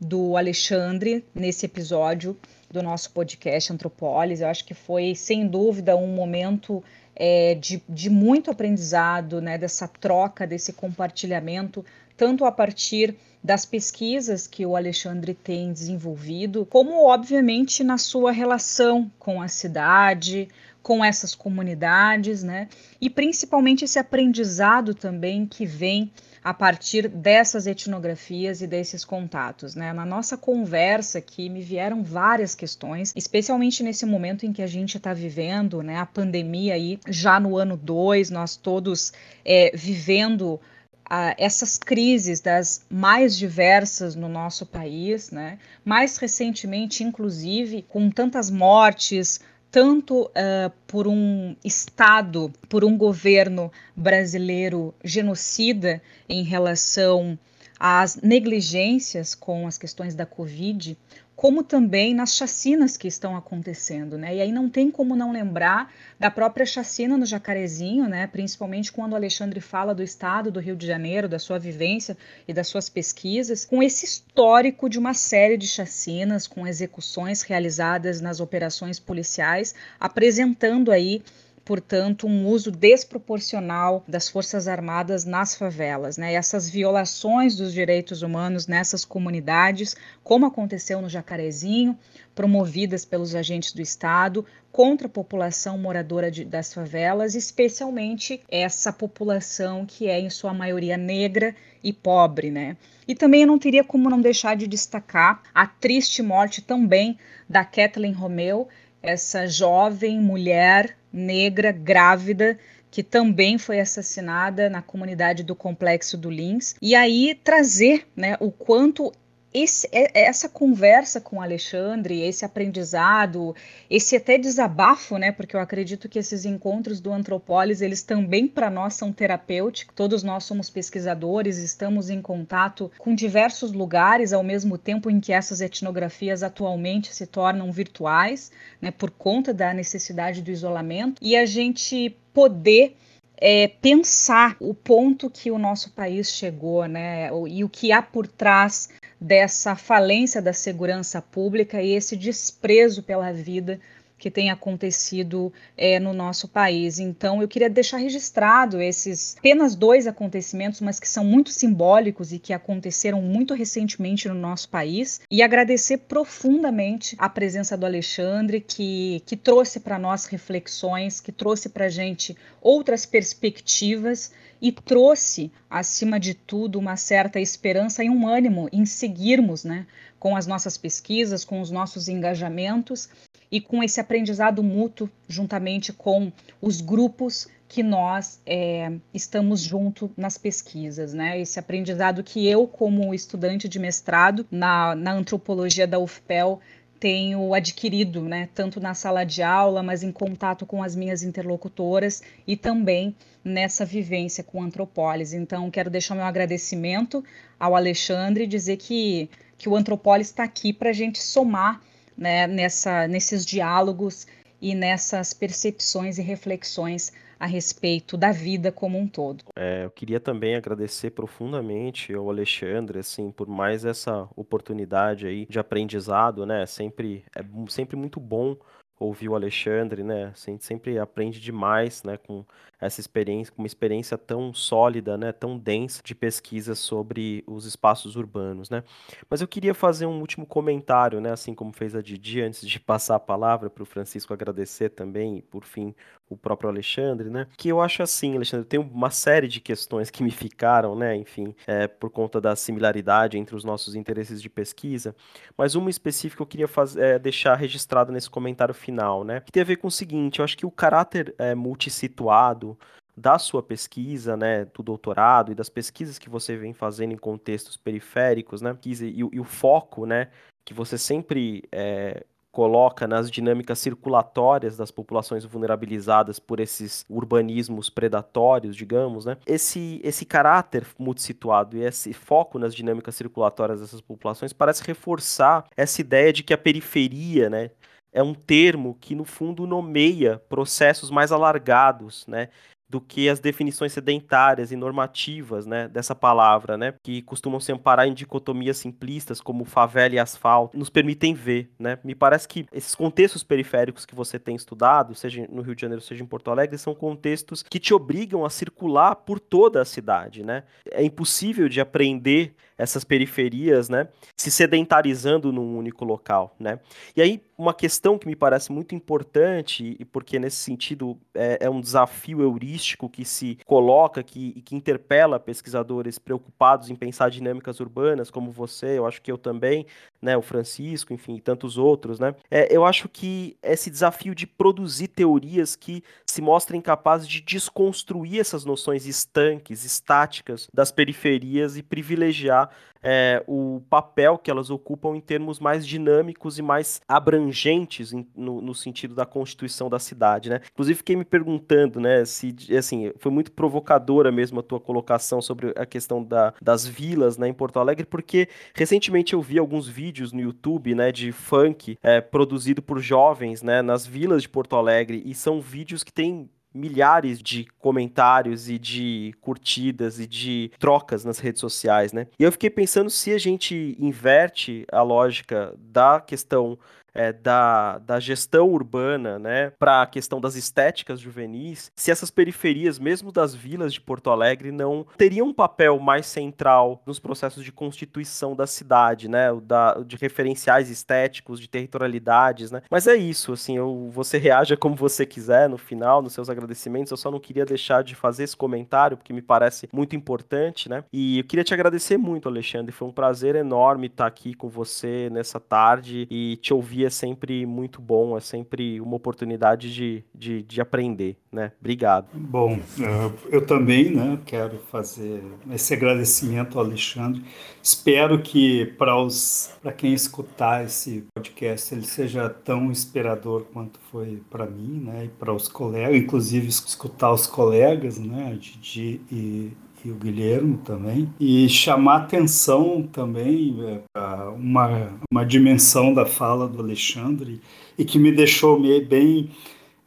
do Alexandre nesse episódio do nosso podcast Antropólise. Eu acho que foi, sem dúvida, um momento é, de, de muito aprendizado, né, dessa troca, desse compartilhamento, tanto a partir das pesquisas que o Alexandre tem desenvolvido, como, obviamente, na sua relação com a cidade, com essas comunidades, né? E principalmente esse aprendizado também que vem a partir dessas etnografias e desses contatos. Né? Na nossa conversa aqui me vieram várias questões, especialmente nesse momento em que a gente está vivendo, né? a pandemia aí, já no ano 2, nós todos é, vivendo Essas crises das mais diversas no nosso país, né? mais recentemente, inclusive, com tantas mortes, tanto uh, por um Estado, por um governo brasileiro genocida em relação às negligências com as questões da Covid, como também nas chacinas que estão acontecendo, né? E aí não tem como não lembrar da própria chacina no Jacarezinho, né? Principalmente quando o Alexandre fala do estado do Rio de Janeiro, da sua vivência e das suas pesquisas, com esse histórico de uma série de chacinas, com execuções realizadas nas operações policiais, apresentando aí portanto, um uso desproporcional das Forças Armadas nas favelas. Né? Essas violações dos direitos humanos nessas comunidades, como aconteceu no Jacarezinho, promovidas pelos agentes do Estado contra a população moradora de, das favelas, especialmente essa população que é, em sua maioria, negra e pobre. Né? E também eu não teria como não deixar de destacar a triste morte também da Kathleen Romeu, essa jovem mulher negra grávida que também foi assassinada na comunidade do Complexo do Lins. E aí trazer né, o quanto esse, é, essa conversa com o Alexandre, esse aprendizado, esse até desabafo, né? Porque eu acredito que esses encontros do Antropólise, eles também para nós são terapêuticos. Todos nós somos pesquisadores, estamos em contato com diversos lugares ao mesmo tempo em que essas etnografias atualmente se tornam virtuais, né? Por conta da necessidade do isolamento e a gente poder é, pensar o ponto que o nosso país chegou, né, e o que há por trás dessa falência da segurança pública e esse desprezo pela vida que tem acontecido é, no nosso país. Então, eu queria deixar registrado esses apenas dois acontecimentos, mas que são muito simbólicos e que aconteceram muito recentemente no nosso país, e agradecer profundamente a presença do Alexandre, que, que trouxe para nós reflexões, que trouxe para a gente outras perspectivas e trouxe, acima de tudo, uma certa esperança e um ânimo em seguirmos né, com as nossas pesquisas, com os nossos engajamentos e com esse aprendizado mútuo, juntamente com os grupos que nós é, estamos junto nas pesquisas, né? Esse aprendizado que eu, como estudante de mestrado na, na antropologia da UFPEL, tenho adquirido, né, tanto na sala de aula, mas em contato com as minhas interlocutoras e também nessa vivência com Antropólise. Então, quero deixar meu agradecimento ao Alexandre e dizer que, que o Antropólise está aqui para a gente somar né, nessa, nesses diálogos e nessas percepções e reflexões a respeito da vida como um todo. É, eu queria também agradecer profundamente ao Alexandre, assim, por mais essa oportunidade aí de aprendizado, né? Sempre é sempre muito bom ouvir o Alexandre, né? Sempre aprende demais, né, com essa experiência, uma experiência tão sólida, né, tão densa de pesquisa sobre os espaços urbanos, né? Mas eu queria fazer um último comentário, né, assim como fez a Didi antes de *laughs* passar a palavra para o Francisco agradecer também, e por fim, o próprio Alexandre, né? Que eu acho assim, Alexandre, tem uma série de questões que me ficaram, né, enfim, é, por conta da similaridade entre os nossos interesses de pesquisa, mas uma específica eu queria é, deixar registrado nesse comentário final, né? Que tem a ver com o seguinte, eu acho que o caráter é, multissituado da sua pesquisa, né, do doutorado e das pesquisas que você vem fazendo em contextos periféricos, né, e, e o foco, né, que você sempre é, coloca nas dinâmicas circulatórias das populações vulnerabilizadas por esses urbanismos predatórios, digamos, né? Esse, esse caráter multissituado e esse foco nas dinâmicas circulatórias dessas populações parece reforçar essa ideia de que a periferia, né, é um termo que no fundo nomeia processos mais alargados, né, do que as definições sedentárias e normativas né, dessa palavra, né, que costumam se amparar em dicotomias simplistas como favela e asfalto, nos permitem ver. Né? Me parece que esses contextos periféricos que você tem estudado, seja no Rio de Janeiro, seja em Porto Alegre, são contextos que te obrigam a circular por toda a cidade. Né? É impossível de aprender essas periferias, né, se sedentarizando num único local, né? E aí uma questão que me parece muito importante e porque nesse sentido é, é um desafio heurístico que se coloca, que, que interpela pesquisadores preocupados em pensar dinâmicas urbanas, como você, eu acho que eu também, né, o Francisco, enfim, e tantos outros, né? É, eu acho que esse desafio de produzir teorias que se mostrem capazes de desconstruir essas noções estanques, estáticas das periferias e privilegiar é, o papel que elas ocupam em termos mais dinâmicos e mais abrangentes em, no, no, sentido da constituição da cidade, né? Inclusive fiquei me perguntando, né, se assim foi muito provocadora mesmo a tua colocação sobre a questão da, das vilas, né, em Porto Alegre, porque recentemente eu vi alguns vídeos no YouTube, né, de funk é, produzido por jovens, né, nas vilas de Porto Alegre e são vídeos que têm milhares de comentários e de curtidas e de trocas nas redes sociais, né? E eu fiquei pensando se a gente inverte a lógica da questão é, da, da gestão urbana, né, para a questão das estéticas juvenis, se essas periferias, mesmo das vilas de Porto Alegre, não teriam um papel mais central nos processos de constituição da cidade, né, da, de referenciais estéticos, de territorialidades, né. Mas é isso, assim, eu, você reaja como você quiser no final, nos seus agradecimentos. Eu só não queria deixar de fazer esse comentário porque me parece muito importante, né. E eu queria te agradecer muito, Alexandre. Foi um prazer enorme estar aqui com você nessa tarde e te ouvir é sempre muito bom, é sempre uma oportunidade de, de, de aprender, né? Obrigado. Bom, eu também né, quero fazer esse agradecimento ao Alexandre. Espero que para quem escutar esse podcast ele seja tão inspirador quanto foi para mim, né? E para os colegas, inclusive escutar os colegas, né? Didi e e o Guilherme também, e chamar atenção também é, para uma, uma dimensão da fala do Alexandre e que me deixou bem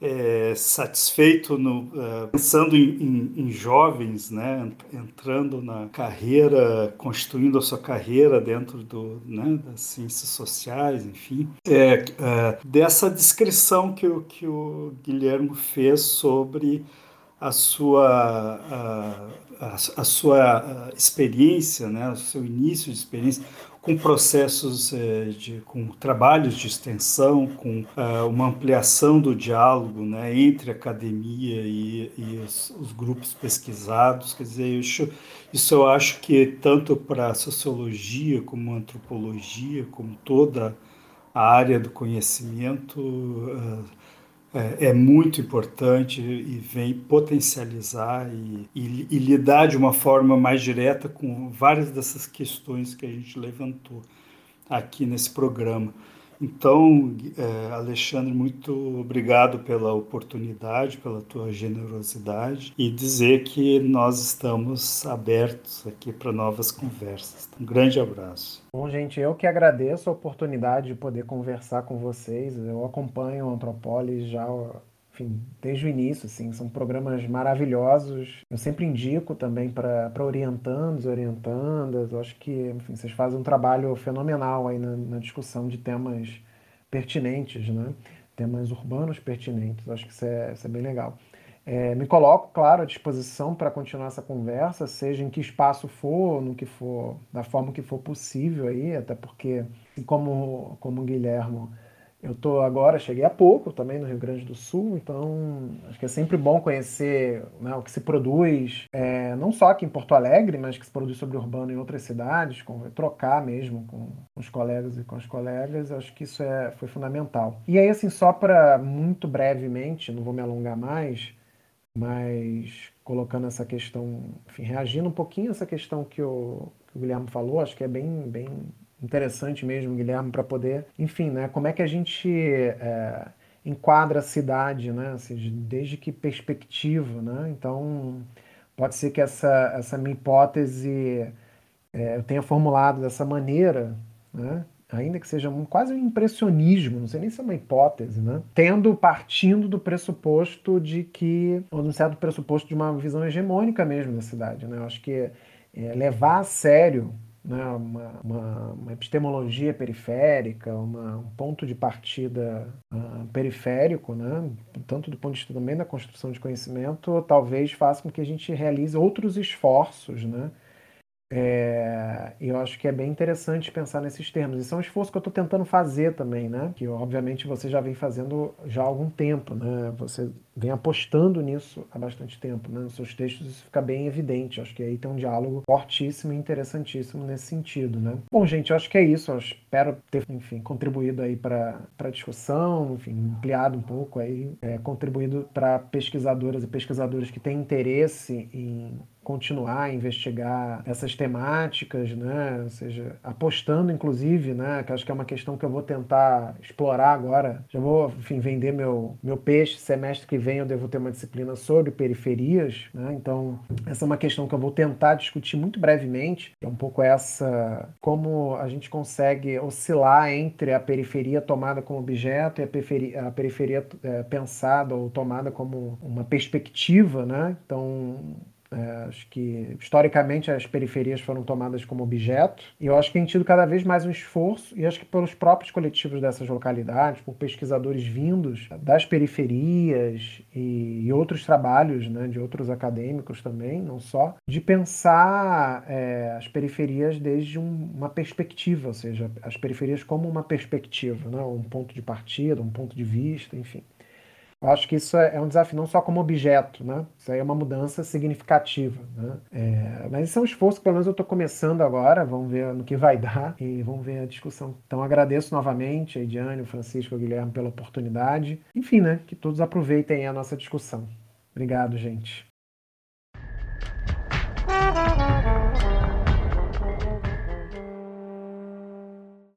é, satisfeito no, uh, pensando em, em, em, jovens, né, entrando na carreira, construindo a sua carreira dentro do, né, das ciências sociais, enfim, é, é, dessa descrição que o, que o Guilherme fez sobre a sua, a, a, a sua experiência, né, o seu início de experiência, com processos é, de, com trabalhos de extensão, com uh, uma ampliação do diálogo né, entre a academia e, e os, os, grupos pesquisados. Quer dizer, isso, isso eu acho que tanto para a sociologia como a antropologia, como toda a área do conhecimento, uh, é, é, muito importante e vem potencializar e, e, e, lidar de uma forma mais direta com várias dessas questões que a gente levantou aqui nesse programa. Então, é, Alexandre, muito obrigado pela oportunidade, pela tua generosidade e dizer que nós estamos abertos aqui para novas conversas. Um grande abraço. Bom, gente, eu que agradeço a oportunidade de poder conversar com vocês. Eu acompanho o Antropolis já enfim, desde o início, assim, são programas maravilhosos. Eu sempre indico também para orientandos orientandas. Eu acho que, enfim, vocês fazem um trabalho fenomenal aí na, na discussão de temas pertinentes, né? Temas urbanos pertinentes. Eu acho que isso é, isso é bem legal. É, me coloco, claro, à disposição para continuar essa conversa, seja em que espaço for, no que for, da forma que for possível aí, até porque, como, como o Guilhermo eu tô agora, cheguei há pouco também no Rio Grande do Sul, então acho que é sempre bom conhecer né, o que se produz, é, não só aqui em Porto Alegre, mas que se produz sobre urbano em outras cidades, com, trocar mesmo com os colegas e com as colegas, acho que isso é, foi fundamental. E aí, assim, só para muito brevemente, não vou me alongar mais, mas colocando essa questão, enfim, reagindo um pouquinho a essa questão que o, que o Guilherme falou, acho que é bem, bem interessante mesmo, Guilherme, para poder, enfim, né, como é que a gente é, enquadra a cidade, né, desde que perspectiva, né? Então, pode ser que essa, essa minha hipótese é, eu tenha formulado dessa maneira, né? ainda que seja um, quase um impressionismo, não sei nem se é uma hipótese, né? Tendo, partindo do pressuposto de que, ou de um certo pressuposto de uma visão hegemônica mesmo da cidade, né? Eu acho que é, levar a sério né, uma, uma, uma, epistemologia periférica, uma, um ponto de partida uh, periférico, né, tanto do ponto de vista também da construção de conhecimento, talvez faça com que a gente realize outros esforços né, é, eu acho que é bem interessante pensar nesses termos. Isso é um esforço que eu estou tentando fazer também, né? Que obviamente você já vem fazendo já há algum tempo, né? Você vem apostando nisso há bastante tempo, né? Nos seus textos isso fica bem evidente. Acho que aí tem um diálogo fortíssimo e interessantíssimo nesse sentido, né? Bom, gente, eu acho que é isso. Eu espero ter, enfim, contribuído aí para a discussão, enfim, ampliado um pouco aí, é, contribuído para pesquisadoras e pesquisadores que têm interesse em continuar a investigar essas temáticas, né? Ou seja, apostando inclusive, né? Que acho que é uma questão que eu vou tentar explorar agora. Já vou, enfim, vender meu, meu peixe. Semestre que vem eu devo ter uma disciplina sobre periferias, né? Então, essa é uma questão que eu vou tentar discutir muito brevemente. É um pouco essa como a gente consegue oscilar entre a periferia tomada como objeto e a periferia, a periferia é, pensada ou tomada como uma perspectiva, né? Então, é, acho que historicamente as periferias foram tomadas como objeto, e eu acho que tem tido cada vez mais um esforço, e acho que pelos próprios coletivos dessas localidades, por pesquisadores vindos das periferias e, e outros trabalhos né, de outros acadêmicos também, não só, de pensar é, as periferias desde um, uma perspectiva, ou seja, as periferias como uma perspectiva, né, um ponto de partida, um ponto de vista, enfim. Eu acho que isso é, é um desafio não só como objeto, né? Isso aí é uma mudança significativa, né? É, mas isso é um esforço que pelo menos eu estou começando agora, vamos ver no que vai *laughs* dar e vamos ver a discussão. Então agradeço novamente a Ediane, o Francisco, o Guilherme pela oportunidade. Enfim, né? Que todos aproveitem a nossa discussão. Obrigado, gente.